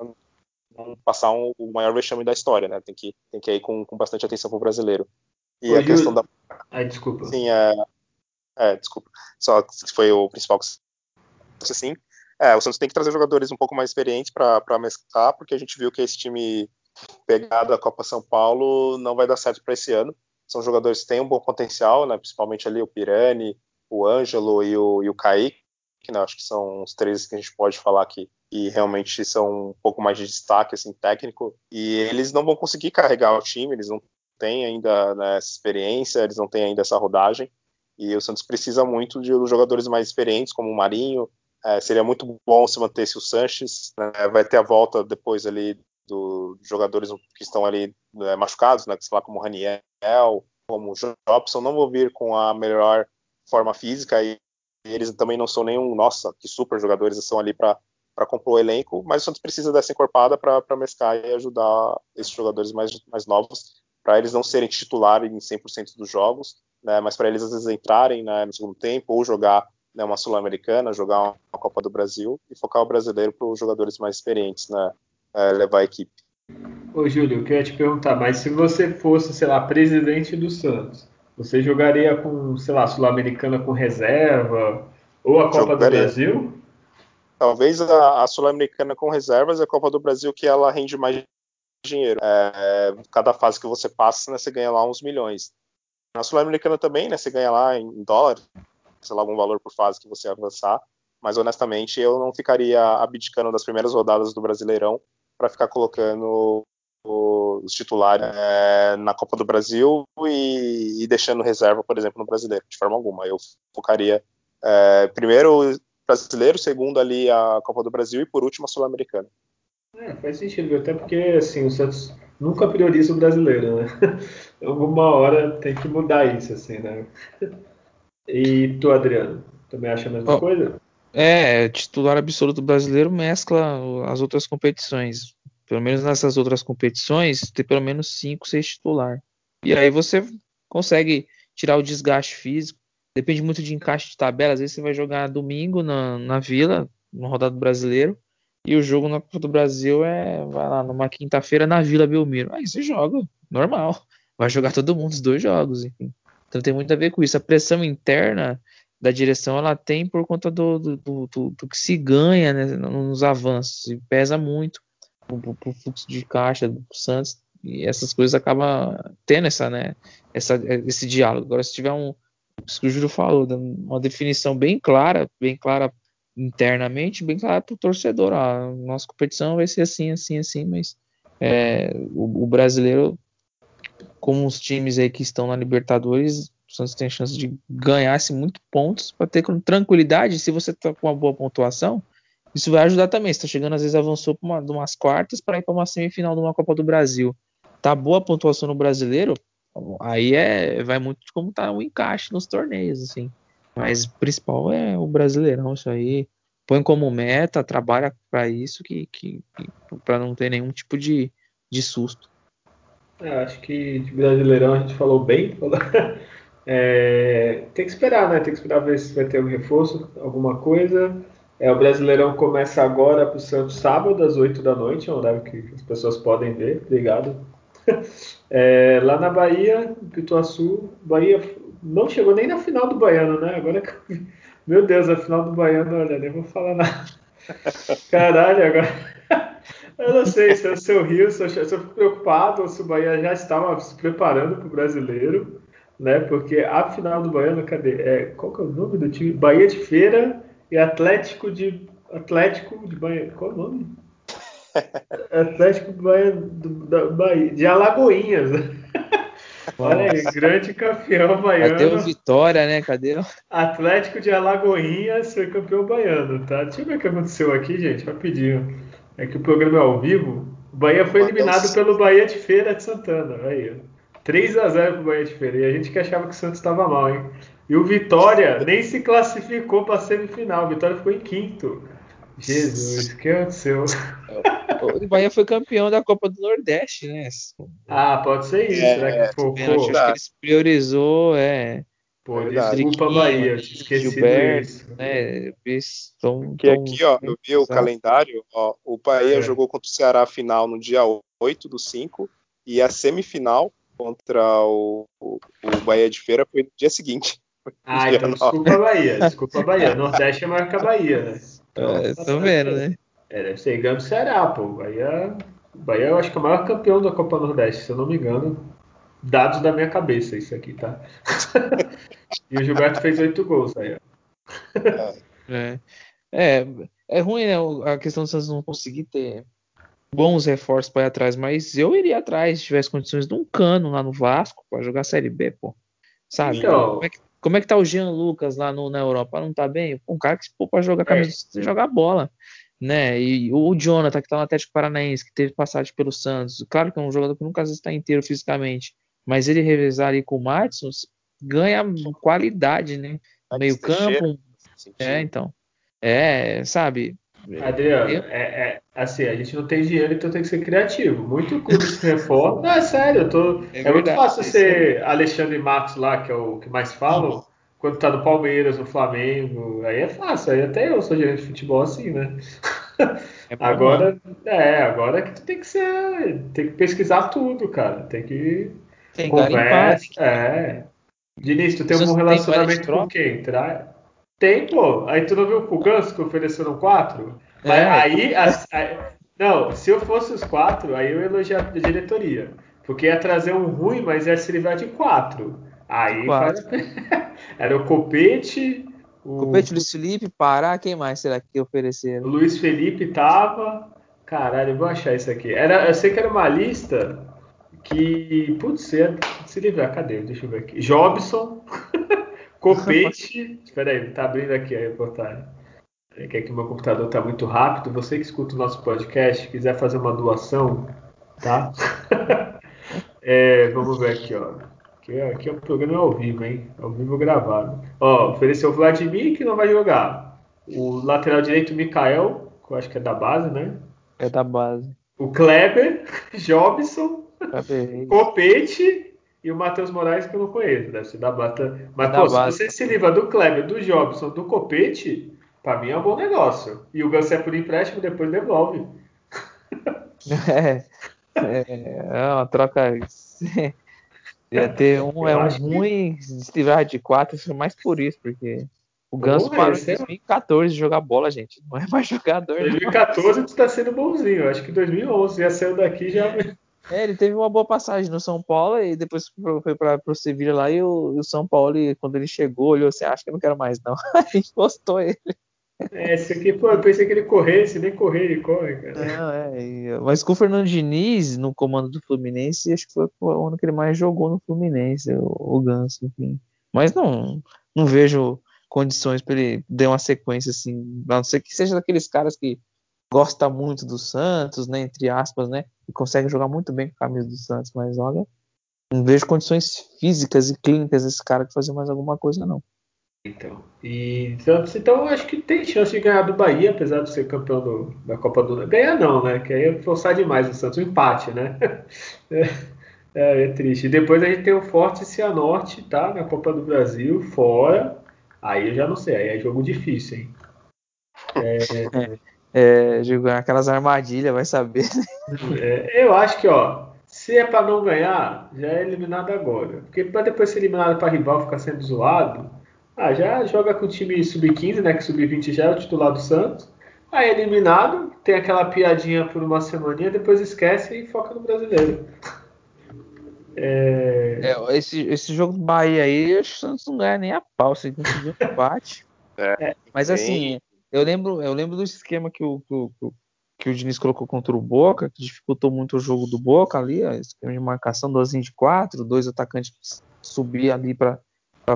não passar um, o maior vexame da história, né? Tem que, tem que ir com, com bastante atenção para o brasileiro. E a questão da. Ai, desculpa. Sim, é, é, desculpa. Só que foi o principal que assim. É, o Santos tem que trazer jogadores um pouco mais experientes para mesclar, porque a gente viu que esse time pegado da Copa São Paulo não vai dar certo para esse ano. São jogadores que têm um bom potencial, né, principalmente ali o Pirani, o Ângelo e o, e o Kaique, né, acho que são os três que a gente pode falar aqui e realmente são um pouco mais de destaque assim técnico. E eles não vão conseguir carregar o time, eles não têm ainda né, essa experiência, eles não têm ainda essa rodagem. E o Santos precisa muito de jogadores mais experientes como o Marinho, é, seria muito bom se mantesse o Sanches, né, vai ter a volta depois ali do jogadores que estão ali né, machucados, né, sei lá, como o Raniel, como o Jobson, não vou vir com a melhor forma física e eles também não são nenhum, nossa, que super jogadores, são ali para para compor o elenco, mas o Santos precisa dessa encorpada para mescar e ajudar esses jogadores mais, mais novos, para eles não serem titulares em 100% dos jogos, né, mas para eles às vezes entrarem né, no segundo tempo ou jogar né, uma Sul-Americana, jogar uma Copa do Brasil e focar o brasileiro para os jogadores mais experientes né, é, levar a equipe. Ô Júlio, eu queria te perguntar, mas se você fosse, sei lá, presidente do Santos, você jogaria com, sei lá, Sul-Americana com reserva ou a Copa jogaria. do Brasil? Talvez a, a Sul-Americana com reservas e a Copa do Brasil que ela rende mais dinheiro. É, cada fase que você passa, né, você ganha lá uns milhões. Na Sul-Americana também, né, você ganha lá em dólar, sei lá, algum valor por fase que você avançar. Mas honestamente, eu não ficaria abdicando das primeiras rodadas do Brasileirão para ficar colocando os titulares é, na Copa do Brasil e, e, deixando reserva, por exemplo, no Brasileiro, de forma alguma. Eu focaria é, primeiro brasileiro, segundo ali a Copa do Brasil e por último a Sul-Americana. É, faz sentido, até porque assim, o Santos nunca prioriza o brasileiro, né? [LAUGHS] Alguma hora tem que mudar isso, assim, né? E tu, Adriano, também acha a mesma oh, coisa? É, titular absoluto brasileiro mescla as outras competições. Pelo menos nessas outras competições, ter pelo menos 5, 6 titular. E aí você consegue tirar o desgaste físico, Depende muito de encaixe de tabela. Às vezes você vai jogar domingo na, na Vila, no rodado brasileiro, e o jogo na Copa do Brasil é, vai lá, numa quinta-feira na Vila Belmiro. Aí você joga, normal. Vai jogar todo mundo os dois jogos, enfim. Então tem muito a ver com isso. A pressão interna da direção ela tem por conta do, do, do, do que se ganha né, nos avanços. E pesa muito pro, pro fluxo de caixa do Santos. E essas coisas acabam tendo essa, né, essa, esse diálogo. Agora, se tiver um, isso que o Júlio falou, uma definição bem clara, bem clara internamente bem claro para o torcedor. A nossa competição vai ser assim, assim, assim, mas é, o, o, brasileiro, como os times aí que estão na Libertadores, o Santos tem chance de ganhar-se muito pontos para ter com tranquilidade. Se você está com uma boa pontuação, isso vai ajudar também. Você está chegando, às vezes avançou para uma, umas quartas para ir para uma semifinal de uma Copa do Brasil. Tá boa a pontuação no brasileiro, aí é vai muito como tá o encaixe nos torneios, assim. Mas o principal é o brasileirão, isso aí. Põe como meta, trabalha para isso, que, que, que para não ter nenhum tipo de, de susto. É, acho que de brasileirão a gente falou bem. [LAUGHS] É, tem que esperar, né? Tem que esperar ver se vai ter um reforço, alguma coisa. É, o Brasileirão começa agora para o Santos sábado, às 8 da noite, é um horário que as pessoas podem ver. Obrigado. [LAUGHS] É, lá na Bahia, Pituaçu, Bahia não chegou nem na final do Baiano, né? Agora, meu Deus, a final do Baiano, olha, nem vou falar nada. [LAUGHS] Caralho, agora. [LAUGHS] Eu não sei se, se eu rio, se eu, se eu fico preocupado ou se o Bahia já estava se preparando para o brasileiro, né? Porque a final do Baiano, cadê? É, qual que é o nome do time? Bahia de Feira e Atlético de. Atlético de Bahia. Qual é o nome? [LAUGHS] Atlético Bahia, da Bahia, de Alagoinhas. [LAUGHS] Olha aí, grande campeão baiano. Cadê o Vitória, né? Cadê o... Atlético de Alagoinhas foi campeão baiano, tá? Deixa eu ver o que aconteceu aqui, gente, rapidinho. É que o programa é ao vivo. O Bahia foi eliminado pelo Bahia de Feira de Santana. Aí, 3 a 0 pro Bahia de Feira. E a gente que achava que o Santos estava mal, hein? E o Vitória nem se classificou para semifinal. O Vitória ficou em quinto. Jesus, o que aconteceu? O Bahia foi campeão da Copa do Nordeste, né? Ah, pode ser isso. É, Será que focou? Acho que eles priorizou, é. Pô, desculpa, Bahia, esqueci Gilberto, né? Estão, Porque aqui, ó, eu vi o calendário, ó, o Bahia é. jogou contra o Ceará a final no dia 8 do 5 e a semifinal contra o, o, o Bahia de Feira foi no dia seguinte. Ah, então desculpa Bahia, desculpa Bahia. Nordeste é maior que a Bahia, né? Então, é, tô vendo, né? É, deve ser ganhando o Ceará, pô. Bahia, Bahia eu acho que é o maior campeão da Copa Nordeste, se eu não me engano. Dados da minha cabeça, isso aqui, tá? [LAUGHS] e o Gilberto fez oito gols aí, é. é. É ruim, né? A questão do Santos não conseguir ter bons reforços para ir atrás, mas eu iria atrás se tivesse condições de um cano lá no Vasco para jogar Série B, pô. Sabe? Então, como, é que, como é que tá o Jean Lucas lá no, na Europa? Não tá bem? Um cara que se pôr pra jogar camisa, é. jogar bola né? E o Jonathan, que tá no Atlético Paranaense, que teve passagem pelo Santos, claro que é um jogador que nunca está inteiro fisicamente, mas ele revezar ali com o Martins ganha qualidade, né? Meio campo. É, então. É, sabe? Adriano, é, é, assim, a gente não tem dinheiro, então tem que ser criativo. Muito clube se reforma. [LAUGHS] Não, é sério, eu tô. É, é muito fácil ser Alexandre Matos lá, que é o que mais falam quando tá no Palmeiras, no Flamengo, aí é fácil, aí até eu sou gerente de futebol assim, né? É agora, é, agora é que tu tem que ser, tem que pesquisar tudo, cara, tem que tem conversa, é. Diniz, tu tem um relacionamento com quem? Tra... Tem, pô. Aí tu não viu o Ganso que ofereceram quatro? É. Mas aí, as, aí, não, se eu fosse os quatro, aí eu elogiar a diretoria. Porque ia trazer um ruim, mas ia se livrar de quatro. Aí faz... [LAUGHS] era o Copete. O Copete, Luiz Felipe, Pará, quem mais será que ofereceram? O Luiz Felipe tava. Caralho, eu vou achar isso aqui. Era, eu sei que era uma lista que. Putz, ia se livrar. Cadê? Deixa eu ver aqui. Jobson, [LAUGHS] Copete. Espera aí, tá abrindo aqui a reportagem. É que aqui meu computador tá muito rápido. Você que escuta o nosso podcast, quiser fazer uma doação, tá? [LAUGHS] é, vamos ver aqui, ó. Aqui é, aqui é um programa ao vivo, hein? Ao vivo gravado. Ó, ofereceu o Vladimir, que não vai jogar. O lateral direito, Mikael, que eu acho que é da base, né? É da base. O Kleber, [LAUGHS] Jobson, Copete e o Matheus Moraes, que eu não conheço. Deve ser da base. Mas, da pô, base. se você se livra do Kleber, do Jobson, do Copete, pra mim é um bom negócio. E o Gans é por empréstimo, depois devolve. [LAUGHS] É, é, é uma troca Ia ter um, é um ruim que... se tiver de 4, isso é mais por isso, porque o Ganso parou em 2014 de jogar bola, gente. Não é mais jogador. 2014 tu tá sendo bonzinho. Acho que 2011 já saiu daqui já. É, ele teve uma boa passagem no São Paulo e depois foi para o Sevilla lá e o, o, São Paulo, quando ele chegou, olhou assim: acho que eu não quero mais, não. [LAUGHS] Aí postou ele. É, esse aqui, pô, eu pensei que ele corresse, nem correr ele corre, cara. Não, é, mas com o Fernando Diniz no comando do Fluminense, acho que foi o ano que ele mais jogou no Fluminense, o, o Ganso, enfim. Mas não, não vejo condições para ele dar uma sequência assim, a não ser que seja daqueles caras que gosta muito do Santos, né, entre aspas, né, e consegue jogar muito bem com a camisa do Santos, mas olha, não vejo condições físicas e clínicas desse cara de fazer mais alguma coisa não. Então, e Santos, então acho que tem chance de ganhar do Bahia, apesar de ser campeão do, da Copa do Ganhar não, né? Que aí é forçar demais o Santos, um empate, né? [LAUGHS] É, é, é, triste. Depois a gente tem o Forte Cianorte, tá? Na Copa do Brasil, fora. Aí eu já não sei, aí é jogo difícil, hein? É, é, é aquelas armadilhas, vai saber. [LAUGHS] É, eu acho que, ó, se é para não ganhar, já é eliminado agora. Porque para depois ser eliminado para rival ficar sendo zoado, ah, já joga com o time sub-15, né? Que sub-20 já é o titular do Santos. Aí eliminado, tem aquela piadinha por uma semaninha, depois esquece e foca no brasileiro. É... É, esse, esse jogo do Bahia aí, o Santos não ganha nem a pau, você conseguiu um empate. [LAUGHS] É, Mas assim, eu lembro, eu lembro do esquema que o, que, o, que o Diniz colocou contra o Boca, que dificultou muito o jogo do Boca ali, a esquema de marcação, dois de quatro, dois atacantes que subiam ali para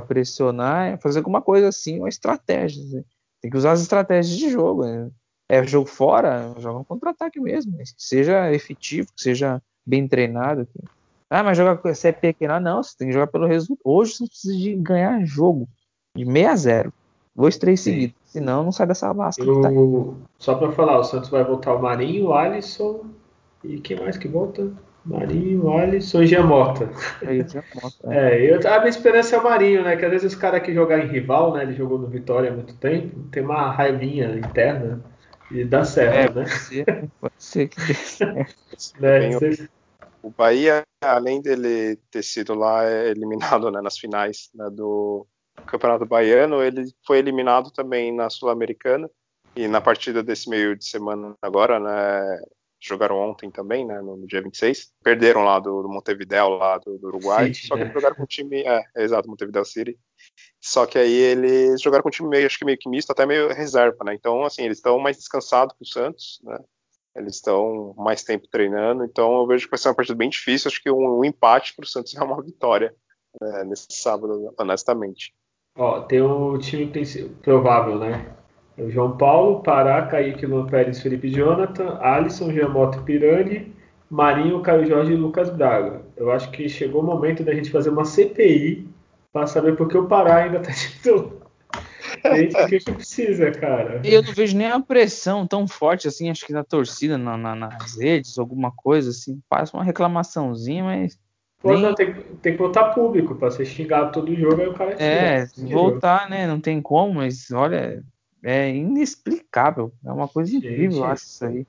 pressionar, fazer alguma coisa assim, uma estratégia. Né? Tem que usar as estratégias de jogo. Né? É jogo fora, joga um contra-ataque mesmo, que seja efetivo, que seja bem treinado. Ah, mas jogar com CP aqui não, não, você tem que jogar pelo resultado. Hoje você precisa de ganhar jogo de 6 a 0. Dois, três seguidos. Senão não sai dessa lasca. Eu... Tá Só para falar, o Santos vai voltar o Marinho, o Alisson e quem mais que volta? Marinho, Alisson e Giamota. É, é. [LAUGHS] é eu, a minha esperança é o Marinho, né? Que às vezes os caras que jogam em rival, né? Ele jogou no Vitória há muito tempo, tem uma raivinha interna e dá certo, é, né? Pode ser, pode ser que dê certo. [LAUGHS] né? O Bahia, além dele ter sido lá eliminado né, nas finais né, do Campeonato Baiano, ele foi eliminado também na Sul-Americana. E na partida desse meio de semana agora, né, jogaram ontem também, né, no dia 26, perderam lá do, do Montevideo, lá do, do Uruguai, City, só que né? jogaram com o time, é, é, exato, Montevideo City, só que aí eles jogaram com um time meio, acho que meio que misto, até meio reserva, né, então, assim, eles estão mais descansados que o Santos, né, eles estão mais tempo treinando, então eu vejo que vai ser uma partida bem difícil. Acho que um, um empate para o Santos é uma vitória né, nesse sábado, honestamente. Ó, tem o time provável, né? O João Paulo, Pará, Kaique, Luan Pérez, Felipe Jonathan, Alisson, Giamoto Pirani, Marinho, Caio Jorge e Lucas Braga. Eu acho que chegou o momento da gente fazer uma CPI para saber por que o Pará ainda [LAUGHS] está titular. Gente, o que, que precisa, cara? Eu não vejo nem a pressão tão forte assim, acho que da torcida na, na, nas redes, alguma coisa assim. Passa uma reclamaçãozinha, mas. Pô, nem... não, tem, tem que botar público pra ser xingado todo jogo, aí o cara é. É, voltar, né? Não tem como, mas olha, é inexplicável. É uma coisa Gente, incrível, eu acho isso aí.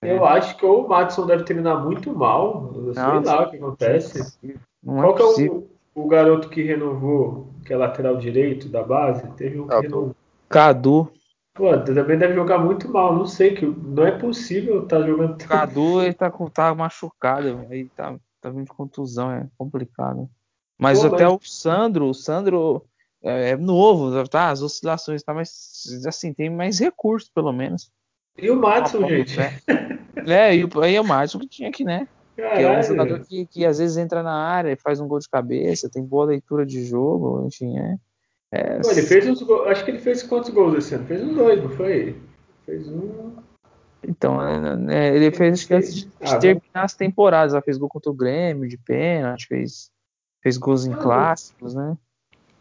Eu é. acho que o Madison deve terminar muito mal. Eu sei lá o que acontece. Não é Qual é que é o, o garoto que renovou, que é lateral direito da base, teve um que renovou. Cadu. Pô, também deve jogar muito mal, não sei, que não é possível estar tá jogando. Cadu, ele tá, tá machucado, aí tá, tá vindo de contusão, é complicado. Mas Pô, até mas... o Sandro, o Sandro é, é, novo, tá? As oscilações, tá? Mas assim, tem mais recursos, pelo menos. E o Matson, gente? É, é e o, aí é o Matson que tinha que, né? Caralho. Que é um jogador que, que às vezes entra na área e faz um gol de cabeça, tem boa leitura de jogo, enfim, é. é... Pô, ele fez uns gols, acho que ele fez quantos gols esse ano? Fez uns dois, não foi? Fez um. Então, é, é ele fez acho que antes de, ah, terminar as temporadas, ela fez gol contra o Grêmio, de pênalti, fez, fez gols em ah, clássicos, né?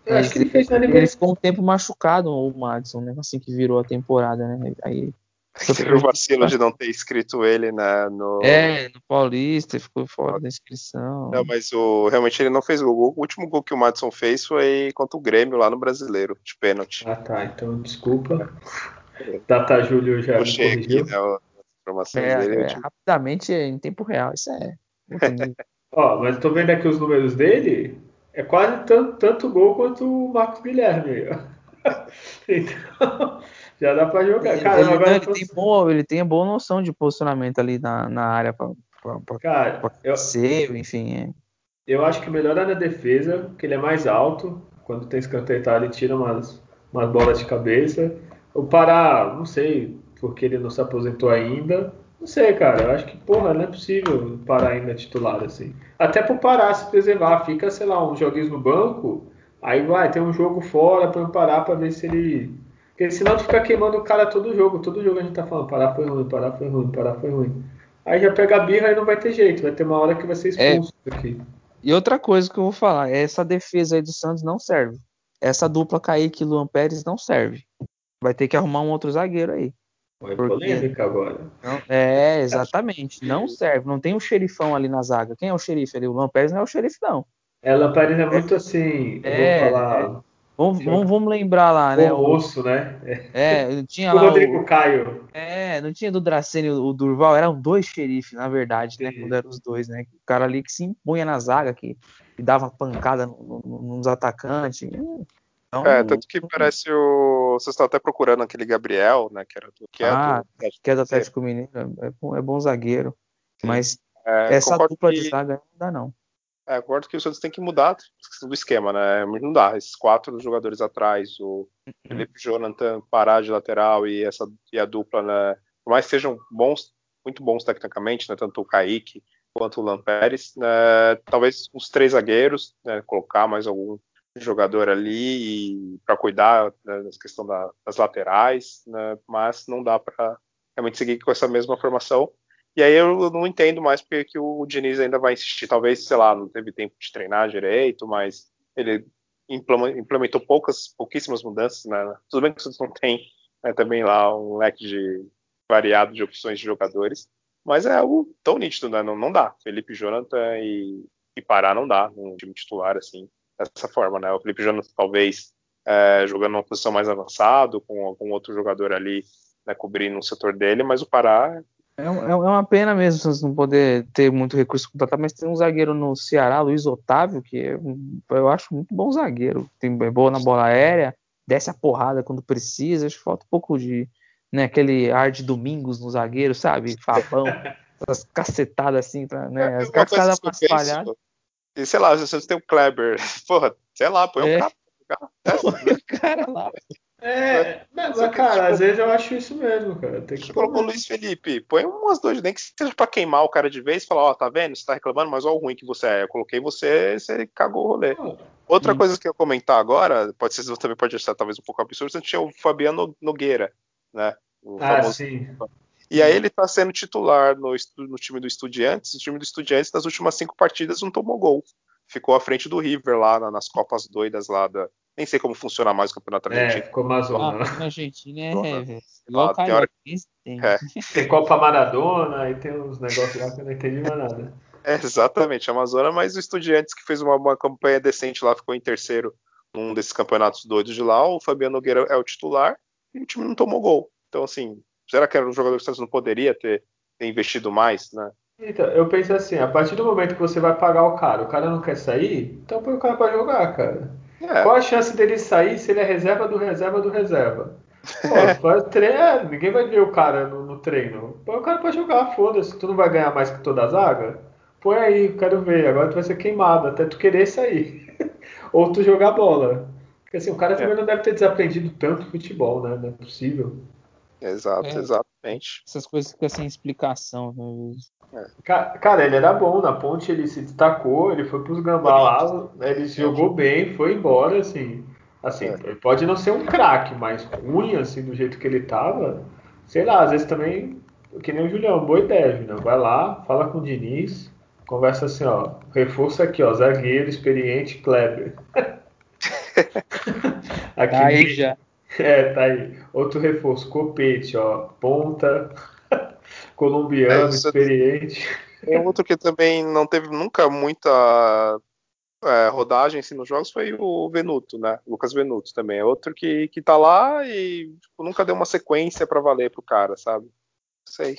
Eu acho que ele fez na Ele ficou um tempo machucado, o Madison, né? Assim que virou a temporada, né? Aí [LAUGHS] Teve o vacilo de não ter escrito ele na, no. É, no Paulista, ficou fora da inscrição. Não, mas o, realmente ele não fez gol. O último gol que o Madison fez foi contra o Grêmio lá no brasileiro, de pênalti. Ah tá, então desculpa. Data Júlio já Puxei corrigiu. Aqui, né, informações é, dele. É, rapidamente em tempo real, isso é. [LAUGHS] Ó, mas tô vendo aqui os números dele. É quase tanto, tanto gol quanto o Marcos Guilherme. [LAUGHS] então. Já dá pra jogar. Cara, ele, agora ele, tô... tem bom, ele tem boa noção de posicionamento ali na, na área pra, pra, pra, Cara, pra eu, ser, enfim. É. Eu acho que melhor é na defesa, que ele é mais alto. Quando tem escanteio, tá, ele tira umas, umas bolas de cabeça. O Pará, não sei, porque ele não se aposentou ainda. Não sei, cara. Eu acho que, porra, não é possível Pará ainda titular assim. Até pro Pará se preservar. Fica, sei lá, uns joguinhos no banco. Aí vai, tem um jogo fora para parar para ver se ele. Porque senão tu fica queimando o cara todo jogo. Todo jogo a gente tá falando, parar foi ruim, parar foi ruim, parar foi ruim. Aí já pega a birra e não vai ter jeito. Vai ter uma hora que vai ser expulso é... aqui. E outra coisa que eu vou falar, essa defesa aí do Santos não serve. Essa dupla Kaique e Luan Pérez não serve. Vai ter que arrumar um outro zagueiro aí. Foi porque... polêmica agora. Não, é, exatamente. Não serve. Não tem um xerifão ali na zaga. Quem é o xerife ali? O Luan Pérez não é o xerife, não. Ela parece muito assim. É, falar, vamos, vamos, vamos, lembrar lá, né? O osso, né? É, [LAUGHS] tinha o lá. Rodrigo o, Caio. É, não tinha do Dracene o Durval, eram dois xerifes, na verdade, né? Quando eram os dois, né? O cara ali que se impunha na zaga, que, que dava pancada no, no, nos atacantes. Então, é, tanto que parece o. Vocês estão até procurando aquele Gabriel, né? Que, era do, que, ah, é, do, que é do Atlético Mineiro. É bom, é bom zagueiro. Sim. Mas é, essa dupla que... de zaga não dá, não. É, concordo que o Santos tem que mudar do esquema, né? Não dá. Esses quatro jogadores atrás, o uhum. Felipe Jonathan parar de lateral e, essa, e a dupla, né? Por mais que sejam bons, muito bons tecnicamente, né? Tanto o Kaique quanto o Lampérez, né? talvez uns três zagueiros, né? Colocar mais algum jogador ali para cuidar né, da questão da, das laterais, né? Mas não dá para realmente seguir com essa mesma formação. E aí eu não entendo mais porque que o Diniz ainda vai insistir. Talvez, sei lá, não teve tempo de treinar direito, mas ele implementou poucas, pouquíssimas mudanças. Né? Tudo bem que o não tem né, também lá um leque de variado de opções de jogadores, mas é algo tão nítido, né? Não, não dá. Felipe Jonathan e, e Pará não dá num time titular assim, dessa forma, né? O Felipe Jonathan talvez é, jogando numa posição mais avançado, com algum outro jogador ali né, cobrindo o setor dele, mas o Pará é, é, é uma pena mesmo não poder ter muito recurso contratar, mas tem um zagueiro no Ceará, Luiz Otávio, que é, eu acho muito bom zagueiro. Tem é boa na bola aérea, desce a porrada quando precisa. Acho que falta um pouco de né, aquele ar de domingos no zagueiro, sabe? Fabão, [LAUGHS] essas cacetadas assim, pra, né? As caras mais falhadas. E sei lá, se você tem o Kleber, [LAUGHS] porra, sei lá, põe é. um cara. Põe o cara lá. É, mas, cara, às vezes eu acho isso mesmo, cara. Tem que você colocou o Luiz Felipe, põe umas duas, nem que seja pra queimar o cara de vez e falar, ó, oh, tá vendo? Você tá reclamando, mas olha o ruim que você é. Eu coloquei você, você cagou o rolê. Ah, Outra hum. coisa que eu ia comentar agora, pode ser, você também pode achar talvez um pouco absurdo, você tinha o Fabiano Nogueira, né? O ah, famoso... sim. E aí ele tá sendo titular no, no time do Estudiantes. O time do Estudiantes, nas últimas cinco partidas, não tomou gol. Ficou à frente do River lá nas Copas doidas lá da, nem sei como funciona mais o campeonato é, argentino. É, ficou mais ah, Na Argentina é, é igual ah, tem, hora... tem. É. tem Copa Maradona e tem uns negócios lá que eu não entendi mais nada. [LAUGHS] É, exatamente, Amazônia, mas o Estudiantes que fez uma, uma campanha decente lá, ficou em terceiro num desses campeonatos doidos de lá, o Fabiano Nogueira é o titular e o time não tomou gol. Então, assim, será que era um jogador que o Santos não poderia ter, ter investido mais, né? Então, eu penso assim, a partir do momento que você vai pagar o cara, o cara não quer sair, então põe o cara pra jogar, cara. É. Qual a chance dele sair se ele é reserva do reserva do reserva? Pô, [LAUGHS] treino, ninguém vai ver o cara no, no treino. Põe o cara pra jogar, foda-se. Tu não vai ganhar mais que toda a zaga? Põe aí, quero ver. Agora tu vai ser queimado até tu querer sair. [LAUGHS] Ou tu jogar bola. Porque assim, o cara também é. não deve ter desaprendido tanto futebol, né? Não é possível. Exato, é, exatamente. Essas coisas ficam sem explicação. Né? É. Cara, ele era bom na ponte, ele se destacou, ele foi pros Gambá lá, ele jogou bem, foi embora, assim. Assim, é. ele pode não ser um craque, mas ruim, assim, do jeito que ele tava, sei lá, às vezes também, que nem o Julião, boa ideia, Julião. Vai lá, fala com o Diniz, conversa assim, ó, reforço aqui, ó, zagueiro, experiente, Kleber. [LAUGHS] [LAUGHS] aqui aí já. [LAUGHS] É, tá aí. Outro reforço, Copete, ó. Ponta, [LAUGHS] colombiano, é, experiente. É outro que também não teve nunca muita é, rodagem assim, nos jogos foi o Venuto, né? Lucas Venuto também. É outro que, que tá lá e tipo, nunca deu uma sequência para valer pro cara, sabe? Sei.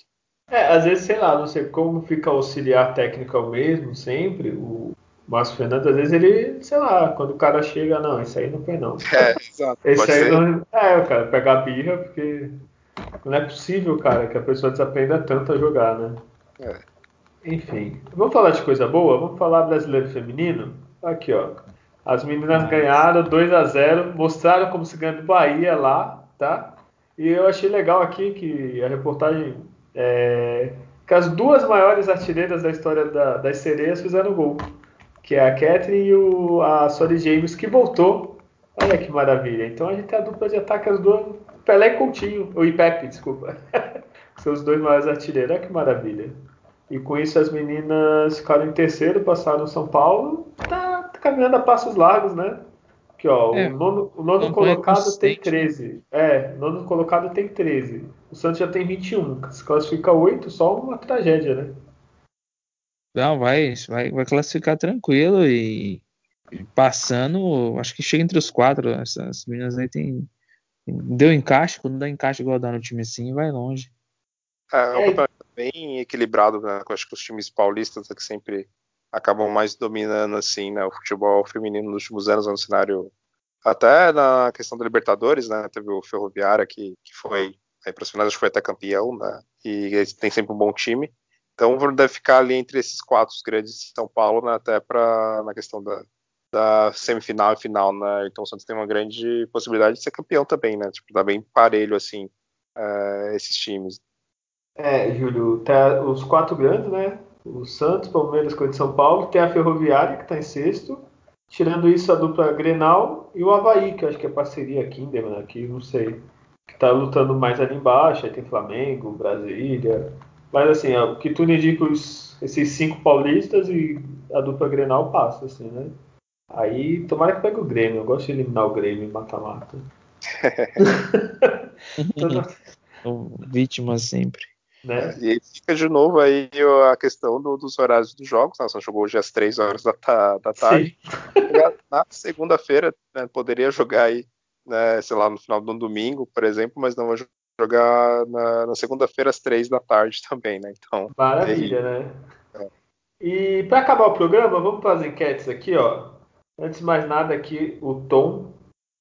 É, às vezes, sei lá, não sei como fica auxiliar técnico ao mesmo sempre, o Márcio Fernandes, às vezes ele, sei lá, quando o cara chega, não, isso aí não foi não. É, [LAUGHS] exato. Esse aí ser. não. É, o cara pega a birra, porque não é possível, cara, que a pessoa desaprenda tanto a jogar, né? É. Enfim, vamos falar de coisa boa? Vamos falar brasileiro feminino? Aqui, ó. As meninas ganharam 2 a 0 mostraram como se ganha do Bahia lá, tá? E eu achei legal aqui que a reportagem é, que as duas maiores artilheiras da história da, das sereias fizeram gol, que é a Catherine e o, a Soli James, que voltou. Olha que maravilha. Então a gente tem a dupla de ataque, as duas, Pelé e Coutinho, ou Ipepe, desculpa. [LAUGHS] São os dois maiores artilheiros, olha que maravilha. E com isso as meninas ficaram em terceiro, passaram São Paulo. Tá, tá caminhando a passos largos, né? Aqui, ó, é, o nono, o nono colocado tem 13. Né? É, o nono colocado tem 13. O Santos já tem 21. Se classifica 8, só uma tragédia, né? Não, vai, vai, vai classificar tranquilo e, e passando, acho que chega entre os quatro. Essas meninas aí tem. Deu encaixe, quando dá encaixe igual dá no time assim, vai longe. É, é um campeonato bem equilibrado, né? Eu acho que os times paulistas é que sempre acabam mais dominando assim, né, o futebol feminino nos últimos anos no cenário até na questão da Libertadores, né, teve o Ferroviária que, que foi aí para as finais acho que foi até campeão, né, e tem sempre um bom time. Então deve ficar ali entre esses quatro grandes de São Paulo, né, até para na questão da, da semifinal e final, né? Então o Santos tem uma grande possibilidade de ser campeão também, né? Tipo, tá bem parelho assim uh, esses times. É, Júlio, tá os quatro grandes, né? o Santos, Palmeiras, Corinthians São Paulo, tem a Ferroviária, que está em sexto. Tirando isso, a dupla Grenal e o Havaí, que eu acho que é parceria Kinderman aqui, não sei. Que está lutando mais ali embaixo. Aí tem Flamengo, Brasília. Mas assim, o que tu indica os, esses cinco paulistas e a dupla Grenal passa, assim, né? Aí tomara que pegue o Grêmio. Eu gosto de eliminar o Grêmio em mata-mata. [LAUGHS] [LAUGHS] Vítima sempre. Né? E aí fica de novo aí a questão do, dos horários dos jogos. Né? Só jogou hoje às três horas da, da tarde. Na segunda-feira né, poderia jogar aí, né, sei lá, no final do domingo, por exemplo, mas não vai jogar na, na segunda-feira às três da tarde [LAUGHS] também, né? Então. Maravilha, aí, né? É. E para acabar o programa, vamos para as enquetes aqui, ó. Antes de mais nada aqui, o Tom,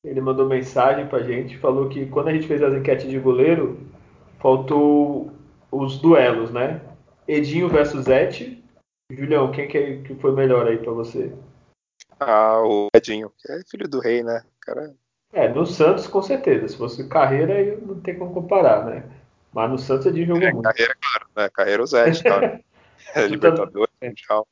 ele mandou mensagem pra gente, falou que quando a gente fez as enquetes de goleiro, faltou os duelos, né? Edinho versus Et. Julião, quem que, que foi melhor aí para você? Ah, o Edinho, que é filho do rei, né? Cara... É, no Santos com certeza. Se fosse carreira, aí não tem como comparar, né? Mas no Santos Edinho jogou é, muito. Carreira, claro, né? Carreira o Zé, claro. [LAUGHS] é, Libertadores, também, Mundial.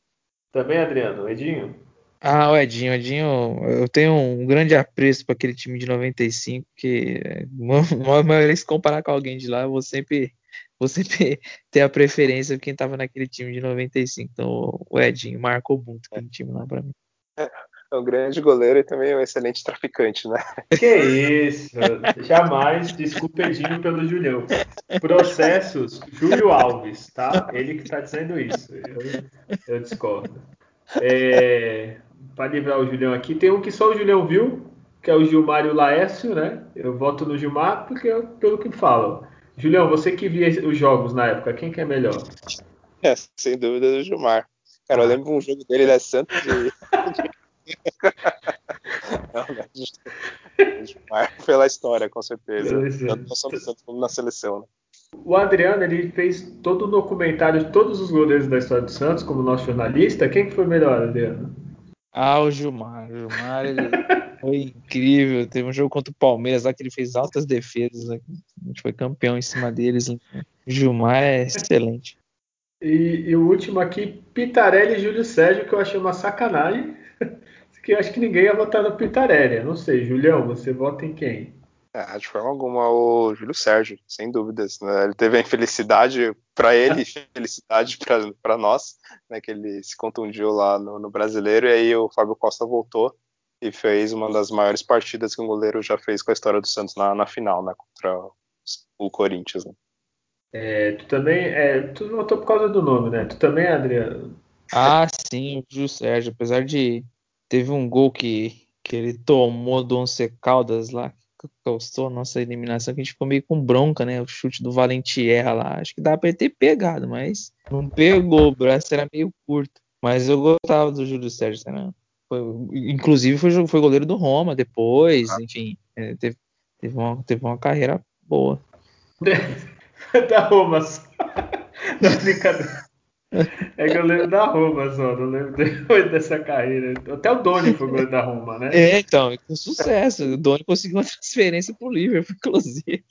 Também, Adriano, Edinho? Ah, o Edinho, Edinho, eu tenho um grande apreço para aquele time de 95, que [LAUGHS] uma vez comparar com alguém de lá, eu vou sempre você [LAUGHS] ter a preferência de quem estava naquele time de 95. Então, o Edinho marcou muito aquele time lá para mim. É um grande goleiro e também um excelente traficante, né? Que isso! Jamais desculpe Edinho pelo Julião. Processos Júlio Alves, tá? Ele que está dizendo isso. Eu, eu discordo. É, para livrar o Julião aqui, tem um que só o Julião viu, que é o Gilmar e o Laércio, né? Eu voto no Gilmar porque pelo que falam. Julião, você que via os jogos na época, quem que é melhor? É, sem dúvida o Gilmar. Cara, eu ah. lembro um jogo dele, ele é Santos e. [LAUGHS] [LAUGHS] Não, Gilmar pela história, com certeza. Tanto como na seleção. Né? O Adriano ele fez todo o documentário de todos os goleiros da história do Santos, como nosso jornalista. Quem que foi melhor, Adriano? Ah, o Gilmar. O Gilmar ele foi incrível. Teve um jogo contra o Palmeiras lá que ele fez altas defesas. Né? A gente foi campeão em cima deles. O Gilmar é excelente. E, e, o último aqui, Pitarelli e Júlio Sérgio, que eu achei uma sacanagem. Que eu acho que ninguém ia votar no Pitarelli. Eu não sei, Julião, você vota em quem? É, de forma alguma o Júlio Sérgio, sem dúvidas. Né? Ele teve a infelicidade para ele, [LAUGHS] felicidade para nós, né? que ele se contundiu lá no, no Brasileiro e aí o Fábio Costa voltou e fez uma das maiores partidas que um goleiro já fez com a história do Santos na, na final, né, contra o Corinthians. Né? É, tu também, é, tu votou por causa do nome, né? Tu também, Adriano? Ah, sim, o Júlio Sérgio, apesar de teve um gol que, que ele tomou do Once Caldas lá, que causou a nossa eliminação, que a gente ficou meio com bronca, né? O chute do Valentierra lá, acho que dá pra ele ter pegado, mas não pegou, o braço era meio curto. Mas eu gostava do Júlio Sérgio, né? Foi, inclusive foi, foi goleiro do Roma depois, ah. enfim, é, teve, teve, uma, teve uma carreira boa. [LAUGHS] da Roma. Não, [LAUGHS] brincadeira. É goleiro da Roma só, não lembro depois [LAUGHS] dessa carreira. Até o Doni foi goleiro da Roma, né? É, então, com sucesso. O Doni conseguiu uma transferência pro Liverpool, inclusive.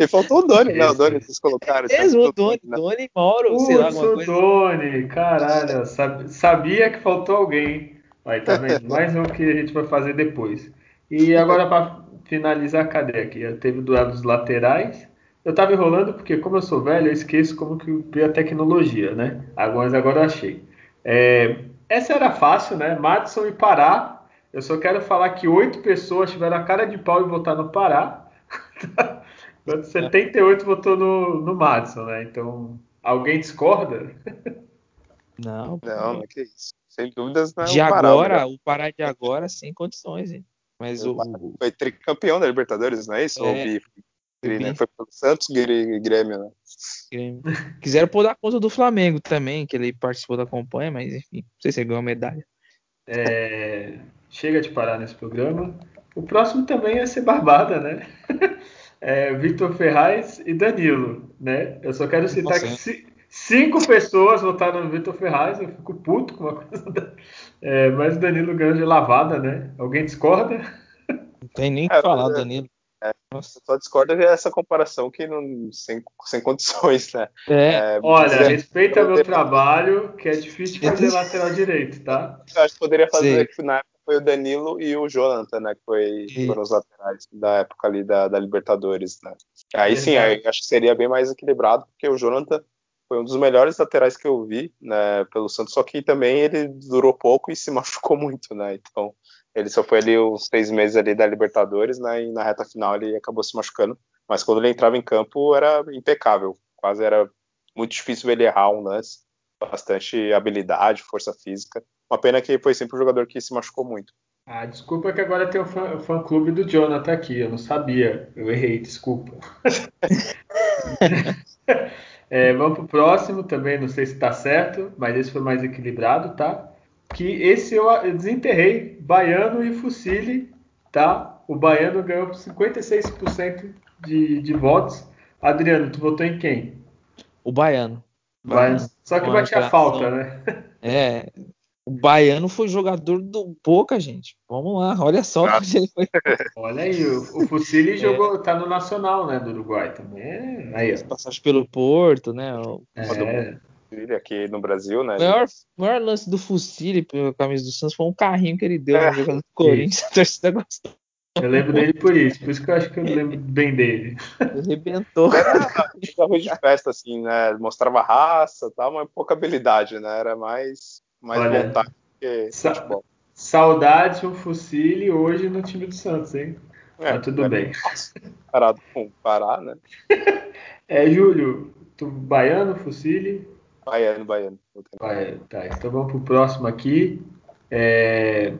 E faltou o Doni, né? O Doni vocês colocaram. Mesmo o Doni, né? Doni, Mauro, sei lá, alguma coisa. Doni, caralho, sabia que faltou alguém. Aí, tá vendo? [LAUGHS] Mais um que a gente vai fazer depois. E agora, para finalizar, cadê aqui? Teve duelo dos laterais. Eu tava enrolando porque, como eu sou velho, eu esqueço como que veio a tecnologia, né? Agora, agora eu achei. É, essa era fácil, né? Madison e Pará. Eu só quero falar que oito pessoas tiveram a cara de pau e votaram no Pará. [LAUGHS] Enquanto 78 votou no, no Madison, né? Então, alguém discorda? Não. Não, não é que isso. Sem dúvidas não é De agora, o Pará de agora, sem condições, hein? Mas o, Foi tricampeão da Libertadores, não é isso? É, Ou né? Foi pelo Santos e Grêmio, né? Grêmio. Quiseram pôr da conta do Flamengo também, que ele participou da campanha, mas enfim, não sei se ele ganhou medalha. É, chega de parar nesse programa. O próximo também ia ser Barbada, né? [LAUGHS] É, Victor Ferraz e Danilo, né? Eu só quero citar que cinco pessoas votaram no Victor Ferraz, eu fico puto com uma [LAUGHS] coisa. É, mas o Danilo ganhou de lavada, né? Alguém discorda? Não tem nem o que falar, Danilo. É, só discorda essa comparação que não sem, sem condições, né? É. É, Olha, é, respeita meu trabalho, que é difícil fazer lateral direito, tá? Eu acho que poderia fazer que na época foi o Danilo e o Jonathan, né? Que foi, foram os laterais da época ali da, da Libertadores, né? Aí sim, aí, acho que seria bem mais equilibrado, porque o Jonathan foi um dos melhores laterais que eu vi, né? Pelo Santos, só que também ele durou pouco e se [LAUGHS] machucou muito, né? Então ele só foi ali os seis meses ali da Libertadores, né? E na reta final ele acabou se machucando. Mas quando ele entrava em campo era impecável. Quase era muito difícil ele errar um lance. Bastante habilidade, força física. Uma pena que foi sempre um jogador que se machucou muito. Ah, desculpa que agora tem o fã, fã clube do Jonathan aqui. Eu não sabia. Eu errei, desculpa. [LAUGHS] é, vamos pro próximo também. Não sei se está certo, mas esse foi mais equilibrado, tá? Que esse eu, desenterrei, Baiano e Fucile, tá? O Baiano ganhou 56% de, de votos. Adriano, tu votou em quem? O Baiano. Baiano. Só que batia falta, né? [LAUGHS] É, o Baiano foi jogador do Boca, gente. Vamos lá, olha só ah. [LAUGHS] ele foi. Olha aí, o, o Fucili [LAUGHS] é. jogou, tá no Nacional, né, do Uruguai também. É, aí, Passagem pelo Porto, né? O... É aqui no Brasil, né? O maior, maior lance do Fusilli pela camisa do Santos foi um carrinho que ele deu é. jogando do Corinthians, [LAUGHS] a torcida gostou. Eu lembro dele por isso, por isso que eu acho que eu lembro bem dele. Arrebentou. Era um de festa, assim, né? Mostrava raça tal, mas pouca habilidade, né? Era mais, mais Olha, vontade que sa futebol. Saudade o Fusilli hoje no time do Santos, hein? É, mas tudo é, bem. Parado com parar, né? [LAUGHS] É, Júlio, tu baiano, Fusilli? Baiano, baiano. baiano. Tá, então vamos pro próximo aqui. É...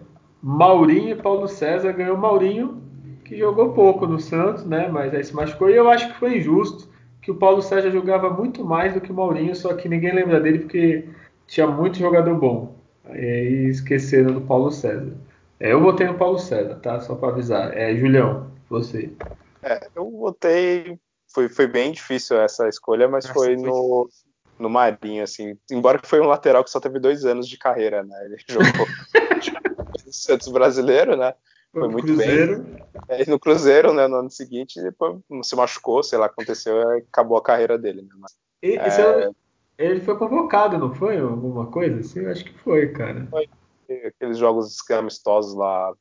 Maurinho e Paulo César ganhou Maurinho, que jogou pouco no Santos, né? Mas aí se machucou. E eu acho que foi injusto, que o Paulo César jogava muito mais do que o Maurinho, só que ninguém lembra dele porque tinha muito jogador bom. E esqueceram do Paulo César. É, eu votei no Paulo César, tá? Só para avisar. É, Julião, você. É, eu votei. Foi, foi bem difícil essa escolha, mas Nossa, foi, foi no, no Marinho, assim. Embora que foi um lateral que só teve dois anos de carreira, né? Ele [LAUGHS] jogou no Santos brasileiro, né? Foi no muito Cruzeiro. bem. É, no Cruzeiro, né? No ano seguinte, depois se machucou, sei lá, aconteceu, acabou a carreira dele. Né? Mas, e, é... Ele foi convocado, não foi? Alguma coisa assim? Eu acho que foi, cara. Foi. Aqueles jogos amistosos lá,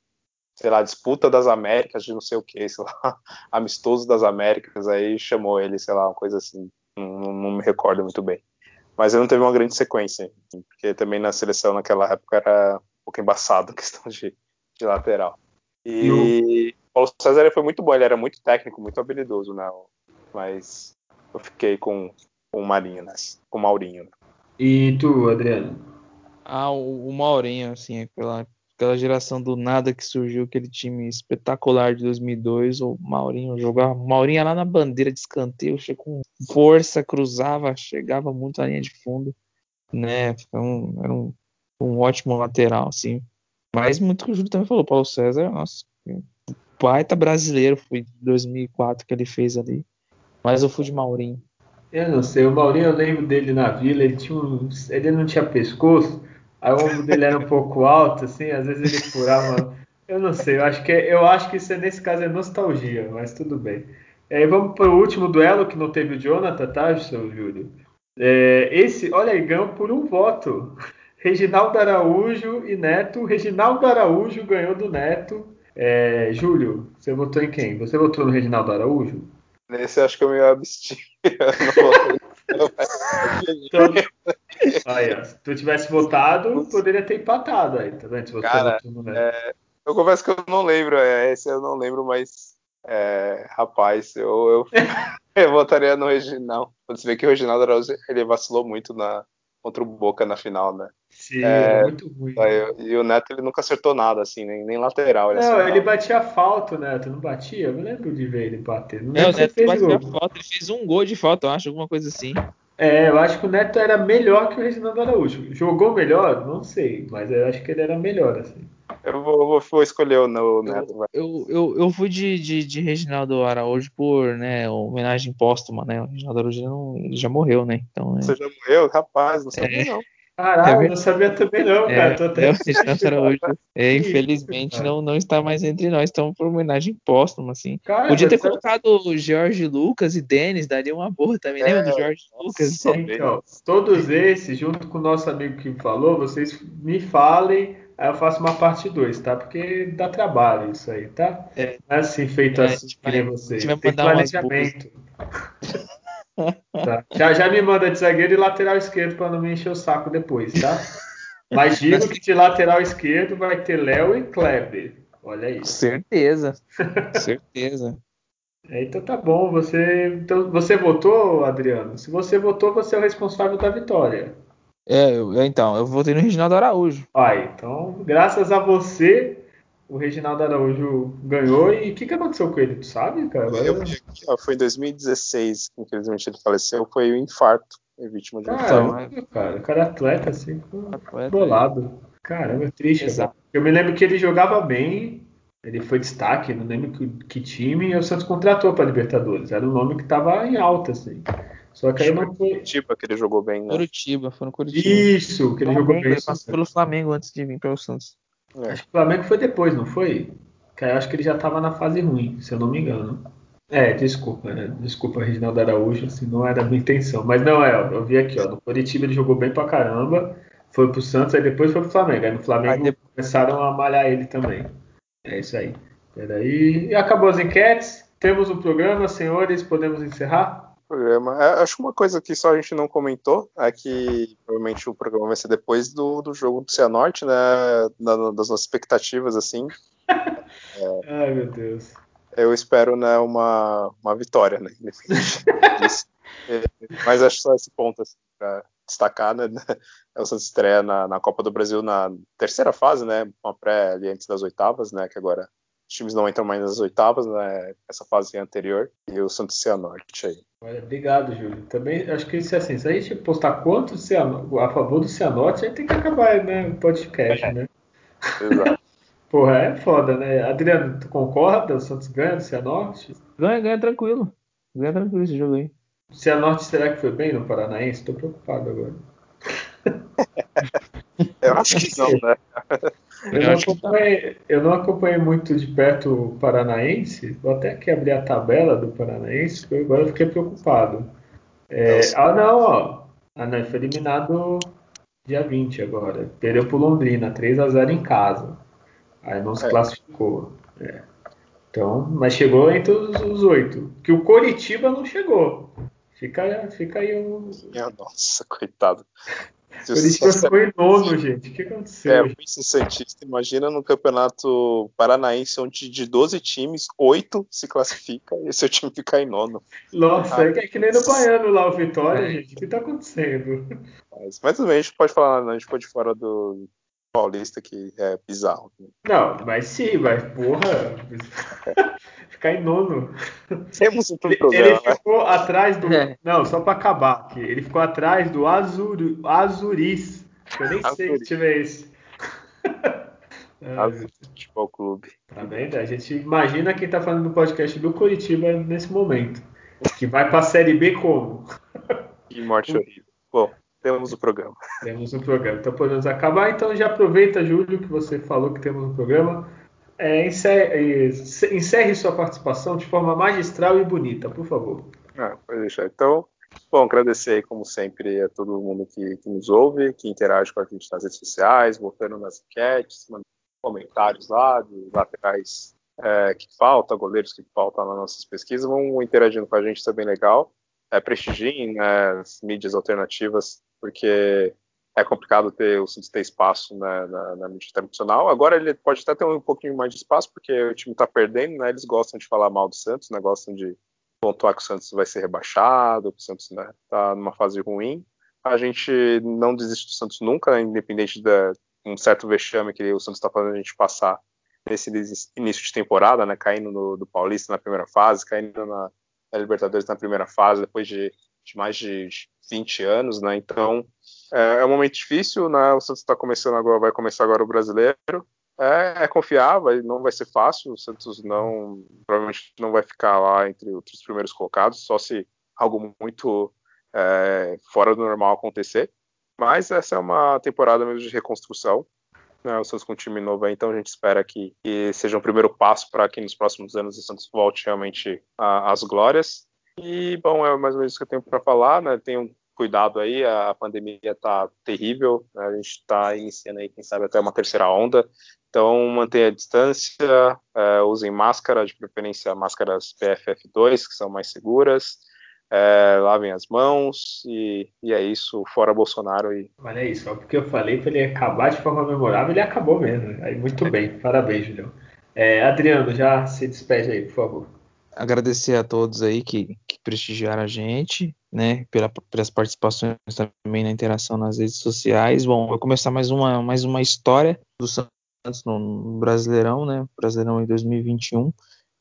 sei lá, disputa das Américas de não sei o que, sei lá, [LAUGHS] amistoso das Américas, aí chamou ele, sei lá, uma coisa assim. Não, não, me recordo muito bem. Mas ele não teve uma grande sequência, porque também na seleção naquela época era um pouco embaçado a [LAUGHS] questão de, de lateral. E o Paulo César foi muito bom, ele era muito técnico, muito habilidoso, né? Mas eu fiquei com, com o Marinho, né? Com o Maurinho. Né? E tu, Adriano? Ah, o, o Maurinho, assim, pela, aquela geração do nada que surgiu, aquele time espetacular de 2002, o Maurinho jogava, Maurinho lá na bandeira de escanteio, com força, cruzava, chegava muito na linha de fundo, né, um, era um, um ótimo lateral, assim, mas muito que o Júlio também falou, Paulo César, nossa, baita brasileiro, foi de 2004 que ele fez ali, mas eu fui de Maurinho. Eu não sei, o Maurinho eu lembro dele na vila, ele, tinha um, ele não tinha pescoço, Aí o ombro dele era um pouco alto, assim, às vezes ele furava. Eu não sei, eu acho que, é, eu acho que isso é, nesse caso é nostalgia, mas tudo bem. É, vamos para o último duelo que não teve o Jonathan, tá, seu Júlio? É, esse, olha aí, ganhou por um voto. Reginaldo Araújo e Neto. Reginaldo Araújo ganhou do Neto. É, Júlio, você votou em quem? Você votou no Reginaldo Araújo? Nesse acho que eu me abstive. [LAUGHS] [LAUGHS] então, aí, se tu tivesse votado, poderia ter empatado aí, tá vendo? Cara, é, eu confesso que eu não lembro, é, esse eu não lembro, mas é, rapaz, eu, eu, [LAUGHS] eu votaria no Reginaldo. Você vê que o Reginaldo Araújo ele vacilou muito na, contra o Boca na final, né? Sim, é, muito ruim. E o Neto ele nunca acertou nada, assim, nem, nem lateral. Ele não, ele batia falta, Neto, não batia? Eu não lembro de ver ele bater. Não é, o Neto batia falta, ele fez um gol de falta, eu acho, alguma coisa assim. É, eu acho que o Neto era melhor que o Reginaldo Araújo. Jogou melhor? Não sei, mas eu acho que ele era melhor, assim. Eu vou, vou, vou escolher o Neto. Eu, eu, eu, fui de, de, de, Reginaldo Araújo por né, homenagem póstuma, né? O Reginaldo Araújo não, ele já morreu, né? Então, Você já morreu? Rapaz, não sabia é. não. Caralho, é não sabia também não, cara. Tô até é, [LAUGHS] é, infelizmente não, não está mais entre nós, então por homenagem póstuma, assim. Cara, Podia ter colocado o Jorge Lucas e Denis, daria uma boa também. É, Lembra do Jorge Lucas? Sim, então, todos esses, junto com o nosso amigo que falou, vocês me falem, aí eu faço uma parte 2, tá? Porque dá trabalho isso aí, tá? É. Não é assim feito é, assim que vocês. Tem planejamento. Tá. Já, já me manda de zagueiro e lateral esquerdo para não me encher o saco depois, tá? Mas [LAUGHS] digo que de lateral esquerdo vai ter Léo e Kleber. Olha aí. Certeza. [LAUGHS] Certeza. É, então tá bom. Você, então, você votou, Adriano? Se você votou, você é o responsável da vitória. É, eu, então, eu votei no Reginaldo Araújo. Ai, então, graças a você, o Reginaldo Araújo ganhou e o que, que aconteceu com ele? Tu sabe, cara? Agora... Eu, eu, foi em 2016, infelizmente ele faleceu, foi o um infarto. Foi vítima de um infarto. cara, o cara é atleta, assim, atleta, bolado. Caramba, é triste. Exato. Eu me lembro que ele jogava bem, ele foi destaque, não lembro que, que time, e o Santos contratou para Libertadores. Era um nome que estava em alta, assim. Só que aí não foi. Curitiba que ele jogou bem, né? Curitiba, foi no Curitiba. Isso, que ele jogou bem. Ele passou pelo Flamengo antes de vir para o Santos. É. Acho que o Flamengo foi depois, não foi? Que eu acho que ele já estava na fase ruim, se eu não me engano. É, desculpa, né? desculpa, Reginaldo Araújo, assim, não era a minha intenção. Mas não, é, eu vi aqui, ó, no Curitiba ele jogou bem pra caramba, foi pro Santos, aí depois foi pro Flamengo. Aí no Flamengo aí depois... começaram a malhar ele também. É isso aí. Peraí. E acabou as enquetes, temos um programa, senhores, podemos encerrar? Programa. É, acho que uma coisa que só a gente não comentou é que provavelmente o programa vai ser depois do, do jogo do Cianorte, né? Da, das nossas expectativas, assim. é, [LAUGHS] Ai, meu Deus. Eu espero, né, uma, uma vitória, né? [LAUGHS] Mas acho só esse ponto, assim, pra destacar, né? É o Santos estreia na, na Copa do Brasil na terceira fase, né? Uma pré ali antes das oitavas, né? Que agora os times não entram mais nas oitavas, né? Essa fase anterior. E o Santos Cianorte aí. Olha, obrigado, Júlio. Também acho que isso é assim, se a gente postar quantos a favor do Cianorte, a gente tem que acabar né, o podcast, né? Exato. [LAUGHS] Porra, é foda, né? Adriano, tu concorda? O Santos ganha do Cianorte? Ganha, ganha tranquilo. Ganha tranquilo esse jogo aí. O Cianorte será que foi bem no Paranaense? Tô preocupado agora. [LAUGHS] Eu acho que não, né? [LAUGHS] Eu não, acompanhei, eu não acompanhei muito de perto o Paranaense. Vou até aqui abrir a tabela do Paranaense, porque agora eu fiquei preocupado. É, ah, não, ó. Ah, não, foi eliminado dia 20 agora. Perdeu pro Londrina, 3x0 em casa. Aí não se é. classificou. É. Então, mas chegou entre os oito. Que o Coritiba não chegou. Fica, fica aí um. Minha nossa, coitado. Corinthians ficou em nono, gente. O que aconteceu? É, o Santista, imagina no campeonato paranaense, onde de 12 times, 8 se classificam e seu time fica em nono. Nossa, ah, é que nem no Baiano lá, o Vitória, é. gente. O que tá acontecendo? Mas, mas também a gente pode falar, né? a gente ficou de fora do Paulista, que é bizarro. Não, mas sim, mas porra. [LAUGHS] ficar em nono. Temos um problema. Ele né? ficou atrás do. É. Não, só para acabar aqui. Ele ficou atrás do Azur... Azuris. Eu nem sei se tiver esse. [LAUGHS] Azul Futebol Clube. Tá vendo? A gente imagina quem tá falando do podcast do Curitiba nesse momento. Que vai pra Série B como? Que morte horrível. Bom, temos o programa. [LAUGHS] Temos um programa. Então podemos acabar. Então já aproveita, Júlio, que você falou que temos um programa é, encerre, encerre, sua participação de forma magistral e bonita, por favor. Ah, pode deixar. Então, bom, agradecer como sempre, a todo mundo que, que, nos ouve, que interage com a gente nas redes sociais, votando nas enquetes, mandando comentários lá, de laterais é, que falta, goleiros que faltam nas nossas pesquisas, vão interagindo com a gente, isso é bem legal. É, prestigiem né, as mídias alternativas, porque é complicado ter o Santos ter espaço né, na, na, mídia internacional. Agora ele pode até ter um pouquinho mais de espaço, porque o time está perdendo, né? Eles gostam de falar mal do Santos, né? Gostam de pontuar que o Santos vai ser rebaixado, que o Santos está né, numa fase ruim. A gente não desiste do Santos nunca, né, independente de um certo vexame que o Santos está fazendo a gente passar nesse início de temporada, né? Caindo no, do Paulista na primeira fase, caindo na, na Libertadores na primeira fase, depois de, de mais de 20 anos, né? Então é, é um momento difícil, né? O Santos está começando agora, vai começar agora o brasileiro. É, é confiar, vai, não vai ser fácil. O Santos não provavelmente não vai ficar lá entre os primeiros colocados, só se algo muito é, fora do normal acontecer. Mas essa é uma temporada mesmo de reconstrução. Né, o Santos com um time novo então a gente espera que, que seja um primeiro passo para que nos próximos anos o Santos volte realmente às glórias. E, bom, é mais ou menos isso que eu tenho para falar, né? Tenho cuidado aí, a pandemia está terrível, né? a gente está iniciando aí, quem sabe, até uma terceira onda. Então, mantenha a distância, é, usem máscara, de preferência máscaras PFF2, que são mais seguras, é, lavem as mãos e, e, é isso, fora Bolsonaro. E... Olha isso, só porque eu falei para ele acabar de forma memorável, ele acabou mesmo. Aí, muito bem, parabéns, Julião. É, Adriano, já se despede aí, por favor agradecer a todos aí que, que prestigiaram a gente, né, pela, pelas participações também na interação nas redes sociais. Bom, vou começar mais uma, mais uma história do Santos no, no Brasileirão, né, Brasileirão em 2021,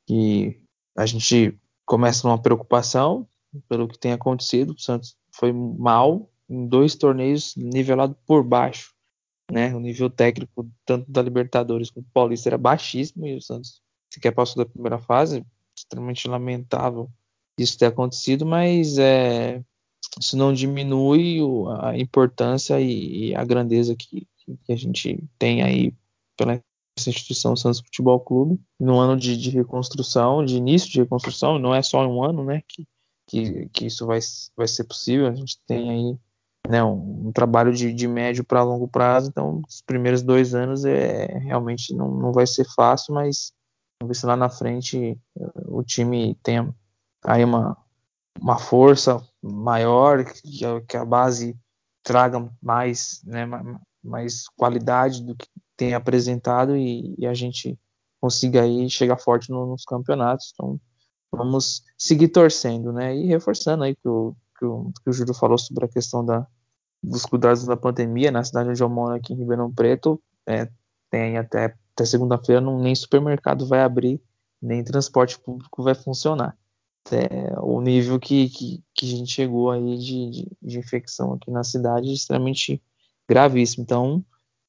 que a gente começa numa preocupação pelo que tem acontecido. O Santos foi mal em dois torneios nivelado por baixo, né, o nível técnico tanto da Libertadores quanto do Paulista era baixíssimo e o Santos sequer passou da primeira fase, extremamente lamentável isso ter acontecido, mas é, isso não diminui a importância e, a grandeza que, que, a gente tem aí pela essa instituição Santos Futebol Clube. No ano de, de, reconstrução, de início de reconstrução, não é só um ano, né, que, que, que isso vai, vai ser possível, a gente tem aí né, um, um trabalho de, de médio para longo prazo, então os primeiros dois anos é realmente não, não vai ser fácil, mas Vamos ver se lá na frente o time tem aí uma, uma força maior, que a, que a base traga mais, né, mais qualidade do que tem apresentado e, e a gente consiga aí chegar forte no, nos campeonatos. Então vamos seguir torcendo, né? E reforçando aí que o, que o, que o Júlio falou sobre a questão da, dos cuidados da pandemia na cidade onde eu moro aqui em Ribeirão Preto, é, tem até até segunda-feira nem supermercado vai abrir, nem transporte público vai funcionar. É, o nível que, que, que, a gente chegou aí de, de, de, infecção aqui na cidade é extremamente gravíssimo. Então,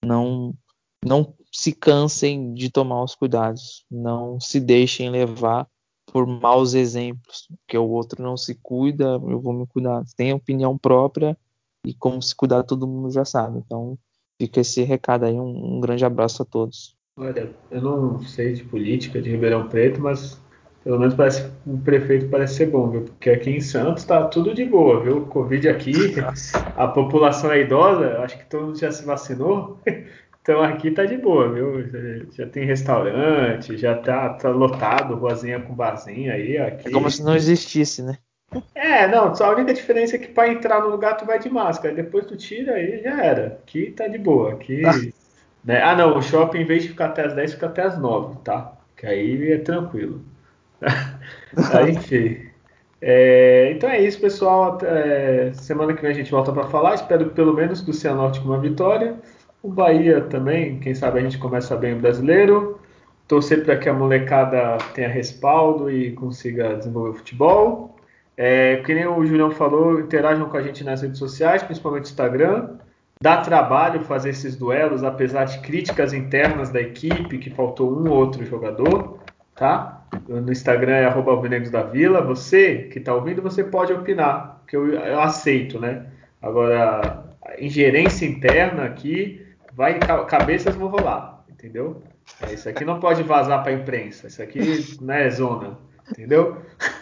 não, não se cansem de tomar os cuidados, não se deixem levar por maus exemplos, que o outro não se cuida, eu vou me cuidar. Tem opinião própria e como se cuidar todo mundo já sabe. Então, fica esse recado aí. Um, um grande abraço a todos. Olha, eu não sei de política de Ribeirão Preto, mas pelo menos parece o prefeito parece ser bom, viu? Porque aqui em Santos tá tudo de boa, viu? Covid aqui, a população é idosa, acho que todo mundo já se vacinou. [LAUGHS] Então aqui tá de boa, viu? Já, tem restaurante, já tá, tá, lotado, ruazinha com barzinho aí. Aqui. É como se não existisse, né? É, não, só a única diferença é que para entrar no lugar tu vai de máscara, depois tu tira aí já era. Aqui tá de boa, aqui Né? Ah, não, o shopping, em vez de ficar até as 10, fica até as 9, tá? Que aí é tranquilo. [LAUGHS] aí, enfim. É, então é isso, pessoal. É, semana que vem a gente volta para falar. Espero pelo menos do Cianorte uma vitória. O Bahia também, quem sabe a gente começa bem o brasileiro. Torcer para que a molecada tenha respaldo e consiga desenvolver o futebol. É, que nem o Julião falou, interajam com a gente nas redes sociais, principalmente no Instagram. Dá trabalho fazer esses duelos, apesar de críticas internas da equipe, que faltou um ou outro jogador, tá? No Instagram é arroba da Vila. Você que está ouvindo, você pode opinar, que eu, eu, aceito, né? Agora, ingerência interna aqui, vai cabeças vão rolar, entendeu? É, isso aqui não pode vazar para a imprensa. Isso aqui não é zona, entendeu? [LAUGHS]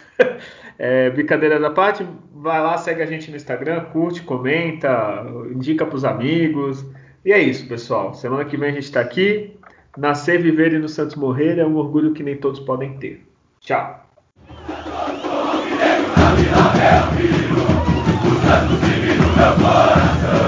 É, brincadeira da parte, vai lá, segue a gente no Instagram, curte, comenta, indica para os amigos. E é isso, pessoal. Semana que vem a gente está aqui. Nascer, viver e no Santos morrer é um orgulho que nem todos podem ter. Tchau. Santos,